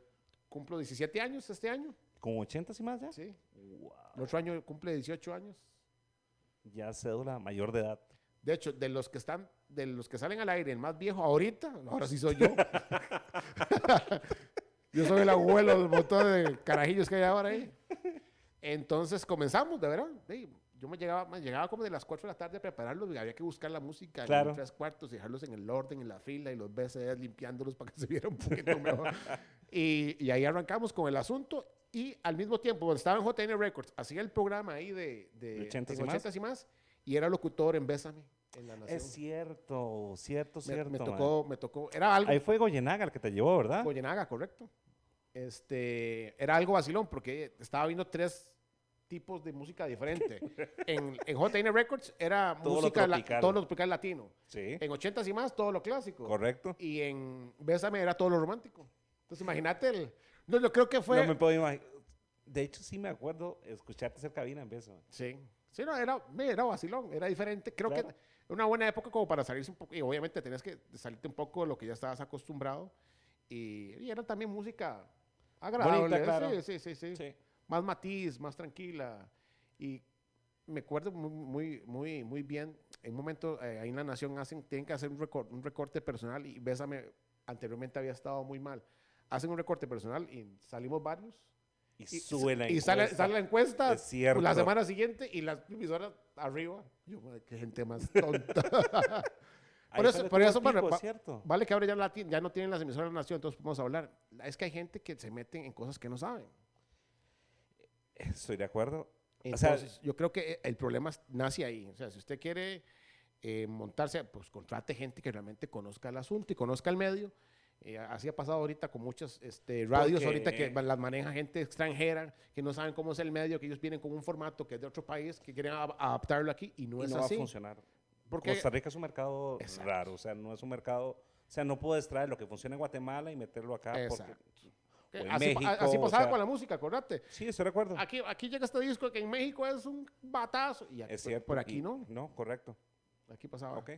Speaker 2: cumplo 17 años este año.
Speaker 1: ¿Con 80 y más ya?
Speaker 2: Sí.
Speaker 1: Wow.
Speaker 2: El otro año cumple 18 años.
Speaker 1: Ya cédula mayor de edad.
Speaker 2: De hecho, de los que están, de los que salen al aire, el más viejo ahorita, ahora sí soy yo. yo soy el abuelo del montón de carajillos que hay ahora ahí. Entonces comenzamos, de verdad. Yo me llegaba, me llegaba como de las 4 de la tarde a prepararlos y había que buscar la música en
Speaker 1: Claro.
Speaker 2: los tres cuartos y dejarlos en el orden, en la fila y los BCDs limpiándolos para que se viera un poquito mejor. y, y ahí arrancamos con el asunto y al mismo tiempo, bueno, estaba en JN Records, hacía el programa ahí de, de,
Speaker 1: ¿De 80s
Speaker 2: en
Speaker 1: y más?
Speaker 2: 80s y más y era locutor en Bésame, en La Nación.
Speaker 1: Es cierto, cierto,
Speaker 2: Me-
Speaker 1: cierto.
Speaker 2: me, tocó, me tocó, era algo,
Speaker 1: Ahí fue Goyenaga el que te llevó, ¿verdad?
Speaker 2: Goyenaga, correcto. Este, era algo vacilón porque estaba viendo tres tipos de música diferente. en, en JN Records era
Speaker 1: Todo lo
Speaker 2: música, la-
Speaker 1: tropical.
Speaker 2: todo lo tropical latino.
Speaker 1: Sí.
Speaker 2: En 80s y más, todo lo clásico.
Speaker 1: Correcto.
Speaker 2: Y en Bésame era todo lo romántico. Entonces imagínate el... No, yo creo que fue...
Speaker 1: No me puedo imaginar. De hecho, sí me acuerdo escucharte hacer cabina en beso.
Speaker 2: Sí. Sí, no, era, era vacilón, era diferente. Creo
Speaker 1: Claro.
Speaker 2: que una buena época como para salirse un poco, y obviamente tenías que salirte un poco de lo que ya estabas acostumbrado. Y, y era también música agradable.
Speaker 1: Bonita, claro.
Speaker 2: Sí, sí, sí, sí.
Speaker 1: Sí.
Speaker 2: Más matiz, más tranquila. Y me acuerdo muy, muy, muy, bien. En un momento, eh, ahí en La Nación hacen, tienen que hacer un, recor- un recorte personal y Bésame anteriormente había estado muy mal. Hacen un recorte personal y salimos varios.
Speaker 1: Y,
Speaker 2: Y,
Speaker 1: sube la
Speaker 2: y sale,
Speaker 1: encuesta.
Speaker 2: sale la encuesta
Speaker 1: Es cierto.
Speaker 2: la semana siguiente y las emisoras arriba. Yo, qué gente más tonta. Por eso,
Speaker 1: sale
Speaker 2: por eso
Speaker 1: pico,
Speaker 2: va- vale que ahora ya, la ya no tienen las emisoras de la nación, entonces podemos hablar. Es que hay gente que se mete en cosas que no saben.
Speaker 1: Estoy de acuerdo. O sea,
Speaker 2: Entonces, yo creo que el problema nace ahí. O sea, si usted quiere eh, montarse, pues contrate gente que realmente conozca el asunto y conozca el medio. Eh, así ha pasado ahorita con muchas este, radios,
Speaker 1: Porque-
Speaker 2: ahorita que las maneja gente extranjera, que no saben cómo es el medio, que ellos vienen con un formato que es de otro país, que quieren adaptarlo aquí y no
Speaker 1: y
Speaker 2: es
Speaker 1: no va a
Speaker 2: así.
Speaker 1: funcionar.
Speaker 2: Porque
Speaker 1: Costa Rica es un mercado
Speaker 2: Exacto.
Speaker 1: raro, o sea, no es un mercado, o sea, no puedes traer lo que funciona en Guatemala y meterlo acá. Porque,
Speaker 2: Exacto.
Speaker 1: o en
Speaker 2: así,
Speaker 1: México,
Speaker 2: así
Speaker 1: o
Speaker 2: pasaba
Speaker 1: sea-
Speaker 2: con la música, acordate.
Speaker 1: sí, estoy de acuerdo.
Speaker 2: Aquí, aquí llega este disco que en México es un batazo. Y aquí-
Speaker 1: es
Speaker 2: por-
Speaker 1: cierto.
Speaker 2: por aquí
Speaker 1: y-
Speaker 2: no.
Speaker 1: No, correcto.
Speaker 2: Aquí pasaba.
Speaker 1: Ok.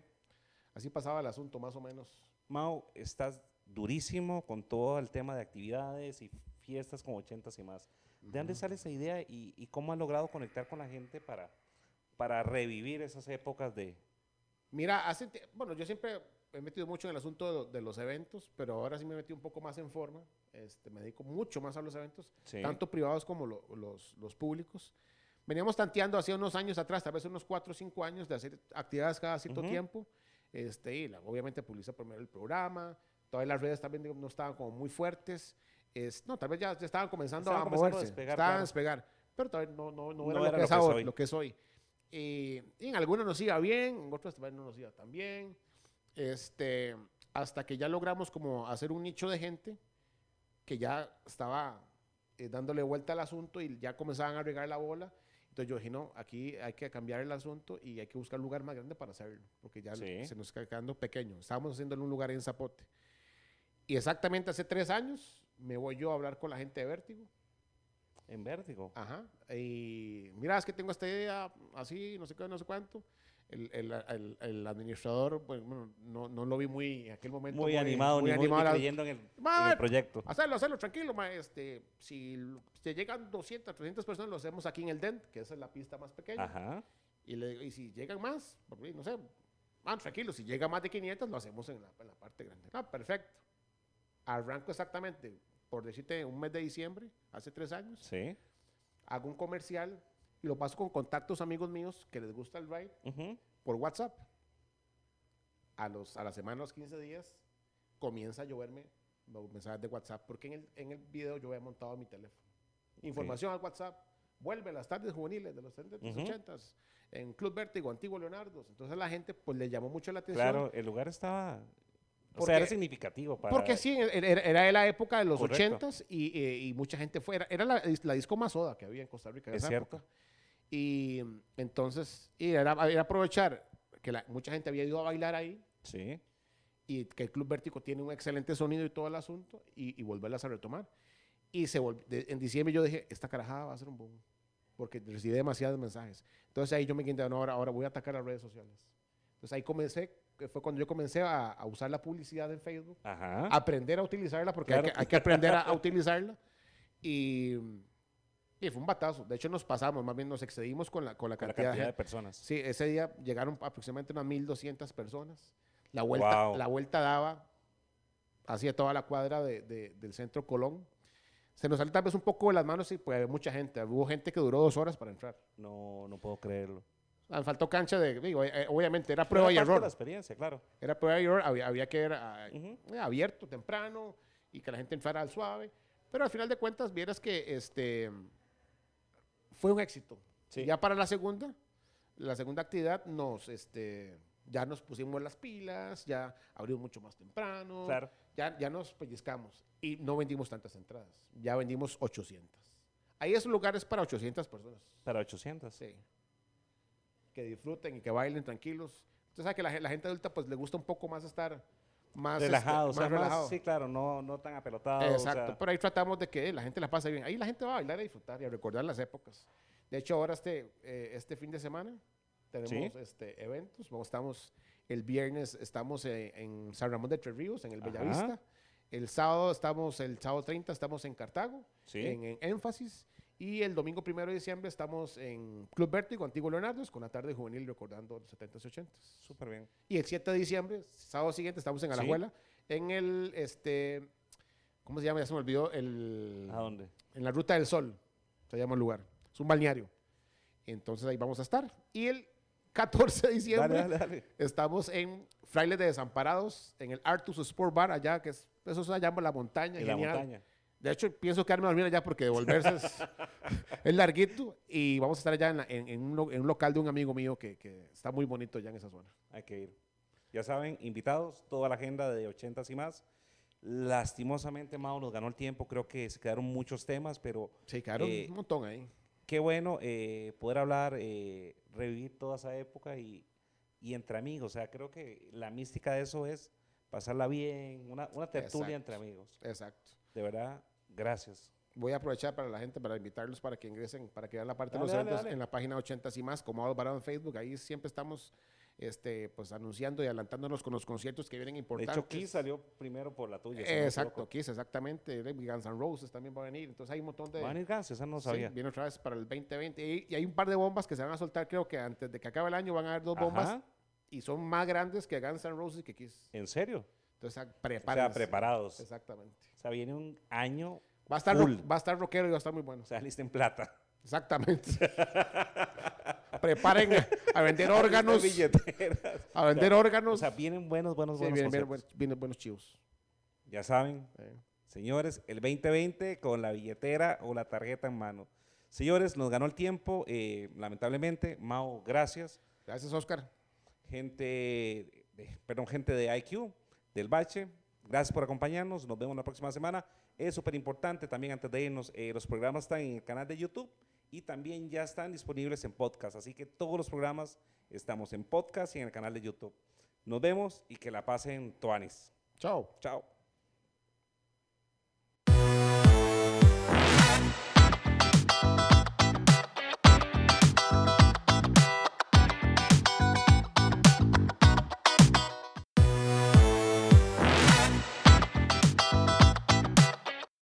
Speaker 2: Así pasaba el asunto, más o menos.
Speaker 1: Mau, estás durísimo con todo el tema de actividades y fiestas con ochentas y más. ¿De dónde sale esa idea y, y cómo has logrado conectar con la gente para, para revivir esas épocas de...
Speaker 2: Mira, hace, bueno, yo siempre he metido mucho en el asunto de, de los eventos, pero ahora sí me he metido un poco más en forma. Este, me dedico mucho más a los eventos,
Speaker 1: Sí.
Speaker 2: tanto privados como lo- los, los públicos. Veníamos tanteando hace unos años atrás, tal vez unos 4 o 5 años, de hacer actividades cada cierto
Speaker 1: Ujú.
Speaker 2: tiempo. Este, y la- obviamente publica primero el programa. Todas las redes también digo, no estaban como muy fuertes. Es, no, tal vez ya, ya estaban comenzando
Speaker 1: Estaban
Speaker 2: a
Speaker 1: comenzando a
Speaker 2: moverse.
Speaker 1: despegar,
Speaker 2: estaban a
Speaker 1: claro.
Speaker 2: despegar. Pero todavía no, no, no,
Speaker 1: No
Speaker 2: era, lo,
Speaker 1: era
Speaker 2: que
Speaker 1: lo que es hoy.
Speaker 2: lo que es hoy. Y, y en algunos nos iba bien, en otros no nos iba tan bien. Este, hasta que ya logramos como hacer un nicho de gente que ya estaba eh, dándole vuelta al asunto y ya comenzaban a regar la bola. Entonces yo dije, no, aquí hay que cambiar el asunto y hay que buscar un lugar más grande para hacerlo, porque ya
Speaker 1: Sí.
Speaker 2: se nos está quedando pequeño. Estábamos haciendo en un lugar en Zapote. Y exactamente hace tres años me voy yo a hablar con la gente de Vértigo.
Speaker 1: En Vértigo.
Speaker 2: Ajá. Y mira, es que tengo esta idea así, no sé qué, no sé cuánto. El, el, el- el administrador, pues, bueno, no, no lo vi muy en aquel momento.
Speaker 1: muy, animado, ni muy
Speaker 2: animado a la-
Speaker 1: creyendo en el, en el proyecto.
Speaker 2: Hacerlo, hacerlo, tranquilo, ma, este, si si llegan 200, 300 personas, lo hacemos aquí en el DENT, que esa es la pista más pequeña.
Speaker 1: Ajá.
Speaker 2: Y, le y si llegan más, porque, no sé, ah, tranquilo, si llega más de 500, lo hacemos en la, en la parte grande. Ah, perfecto. Arranco exactamente, por decirte, un mes de diciembre, hace tres años,
Speaker 1: Sí.
Speaker 2: hago un comercial y lo paso con contactos amigos míos que les gusta el ride por WhatsApp. A, los, a la semana, a los 15 días, comienza a lloverme los mensajes de WhatsApp, porque en el, en el video yo había montado mi teléfono. Información al WhatsApp, vuelve las tardes juveniles de los 70s,
Speaker 1: Ujú.
Speaker 2: 80s, en Club Vértigo, Antiguo Leonardo. Entonces la gente pues le llamó mucho la atención.
Speaker 1: Claro, el lugar estaba... O
Speaker 2: Porque-
Speaker 1: sea, era significativo para...
Speaker 2: Porque sí, era, era- era de la época de los. 80s y, eh, y mucha gente fue. Era, era la, la disco más soda que había en Costa Rica en
Speaker 1: Es
Speaker 2: esa
Speaker 1: cierto.
Speaker 2: época. Y mm, entonces, y era, era aprovechar que la- mucha gente había ido a bailar ahí
Speaker 1: Sí.
Speaker 2: y que el Club Vértigo tiene un excelente sonido y todo el asunto y, y volverlas a retomar. Y se de- en diciembre yo dije, esta carajada va a ser un boom, porque recibí demasiados mensajes. Entonces ahí yo me quedé, no, ahora, ahora voy a atacar las redes sociales. Entonces ahí comencé, que fue cuando yo comencé a, a usar la publicidad en Facebook,
Speaker 1: Ajá.
Speaker 2: aprender a utilizarla, porque hay,
Speaker 1: Claro.
Speaker 2: que, hay que aprender a, a utilizarla. Y, y fue un batazo. De hecho nos pasamos, más bien nos excedimos con la, con la
Speaker 1: con la
Speaker 2: cantidad, de
Speaker 1: personas.
Speaker 2: Sí, ese día llegaron aproximadamente unas 1.200 personas. La vuelta,
Speaker 1: Wow.
Speaker 2: la vuelta daba hacia toda la cuadra de- de- del centro Colón. Se nos salió tal vez un poco de las manos y pues mucha gente. Hubo gente que duró dos horas para entrar.
Speaker 1: No, no puedo creerlo.
Speaker 2: Faltó cancha de, digo, eh, obviamente era prueba
Speaker 1: Era
Speaker 2: y error.
Speaker 1: la experiencia, claro.
Speaker 2: Era prueba y error, había, había que ver ah,
Speaker 1: Ujú.
Speaker 2: eh, abierto temprano y que la gente entrara al suave. Pero al final de cuentas, vieras que este, fue un éxito.
Speaker 1: Sí.
Speaker 2: Ya para la segunda, la segunda actividad, nos, este, ya nos pusimos las pilas, ya abrimos mucho más temprano,
Speaker 1: Claro.
Speaker 2: ya, ya nos pellizcamos y no vendimos tantas entradas, ya vendimos 800. Ahí es un lugar es para 800 personas.
Speaker 1: Para 800.
Speaker 2: Sí. Que disfruten y que bailen tranquilos. Usted sabe que la, la gente adulta pues le gusta un poco más estar más este,
Speaker 1: relajado, o sea,
Speaker 2: más
Speaker 1: más-
Speaker 2: relajado.
Speaker 1: sí, claro, no, no tan apelotado.
Speaker 2: Exacto,
Speaker 1: o sea,
Speaker 2: pero ahí tratamos de que la gente la pase bien. Ahí la gente va a bailar, a disfrutar y a recordar las épocas. De hecho, ahora este, eh, este fin de semana tenemos
Speaker 1: Sí.
Speaker 2: este, eventos. Vamos, estamos el viernes estamos eh, en San Ramón de Tres Ríos, en el
Speaker 1: Ajá.
Speaker 2: Bellavista. El sábado estamos, el sábado 30 estamos en Cartago,
Speaker 1: Sí.
Speaker 2: en, en Énfasis. Y el domingo primero de diciembre estamos en Club Vértigo, Antiguo Leonardo, con la tarde juvenil recordando los 70s y 80s.
Speaker 1: Súper bien.
Speaker 2: Y el 7 de diciembre, sábado siguiente, estamos en
Speaker 1: Sí.
Speaker 2: Alajuela, en el, este, ¿cómo se llama? Ya se me olvidó, el,
Speaker 1: ¿A dónde?
Speaker 2: en la Ruta del Sol, se llama el lugar. Es un balneario. Entonces ahí vamos a estar. Y el 14 de diciembre
Speaker 1: Dale, dale, dale.
Speaker 2: estamos en Frailes de Desamparados, en el Artus Sport Bar allá, que es, eso se llama La Montaña.
Speaker 1: En la
Speaker 2: genial.
Speaker 1: montaña.
Speaker 2: De hecho, pienso quedarme a dormir allá porque devolverse es, es larguito. Y vamos a estar allá en, la- en- en un, en un local de un amigo mío que, que está muy bonito allá en esa zona.
Speaker 1: Hay que ir. Ya saben, invitados, toda la agenda de 80 y más. Lastimosamente, Mao nos ganó el tiempo. Creo que se quedaron muchos temas, pero
Speaker 2: Sí, claro,
Speaker 1: Eh,
Speaker 2: un montón ahí.
Speaker 1: qué bueno eh, poder hablar, eh, revivir toda esa época y, y entre amigos. O sea, creo que la mística de eso es pasarla bien, una, una tertulia entre
Speaker 2: Exacto.
Speaker 1: amigos.
Speaker 2: Exacto.
Speaker 1: De verdad, gracias.
Speaker 2: Voy a aprovechar para la gente, para invitarlos para que ingresen, para que vean la parte de los
Speaker 1: Dale,
Speaker 2: eventos
Speaker 1: dale.
Speaker 2: en la página 80 y más, como Varado en Facebook. Ahí siempre estamos este, pues, anunciando y adelantándonos con los conciertos que vienen
Speaker 1: De
Speaker 2: importantes.
Speaker 1: hecho, Kiss salió primero por la tuya.
Speaker 2: Exacto. Kiss, exactamente. Guns N' Roses también va a venir. Entonces hay un montón de...
Speaker 1: Van a ir Guns, esa no
Speaker 2: Sí,
Speaker 1: sabía.
Speaker 2: viene otra vez para el 2020. Y, y hay un par de bombas que se van a soltar, creo que antes de que acabe el año van a haber dos bombas.
Speaker 1: Ajá,
Speaker 2: Y son más grandes que Guns N' Roses y que Kiss.
Speaker 1: ¿En serio?
Speaker 2: Entonces, ah,
Speaker 1: O sea,
Speaker 2: prepárense.
Speaker 1: preparados.
Speaker 2: Exactamente.
Speaker 1: O sea, viene un año,
Speaker 2: Va a, estar rock- va a estar rockero y va a estar muy bueno.
Speaker 1: o sea, lista en plata.
Speaker 2: Exactamente. Preparen a, vender órganos. A vender órganos.
Speaker 1: O sea, vienen buenos, buenos,
Speaker 2: Sí,
Speaker 1: buenos
Speaker 2: vienen, vienen buenos chivos.
Speaker 1: Ya saben, señores, el 2020 con la billetera o la tarjeta en mano. Señores, nos ganó el tiempo, eh, lamentablemente. Mao, gracias.
Speaker 2: Gracias, Oscar.
Speaker 1: Gente, de, perdón, gente de IQ, del Bache, gracias por acompañarnos. Nos vemos la próxima semana. Es súper importante también antes de irnos, eh, los programas están en el canal de YouTube y también ya están disponibles en podcast. Así que todos los programas estamos en podcast y en el canal de YouTube. Nos vemos y que la pasen Tuanis.
Speaker 2: Chao.
Speaker 1: Chao.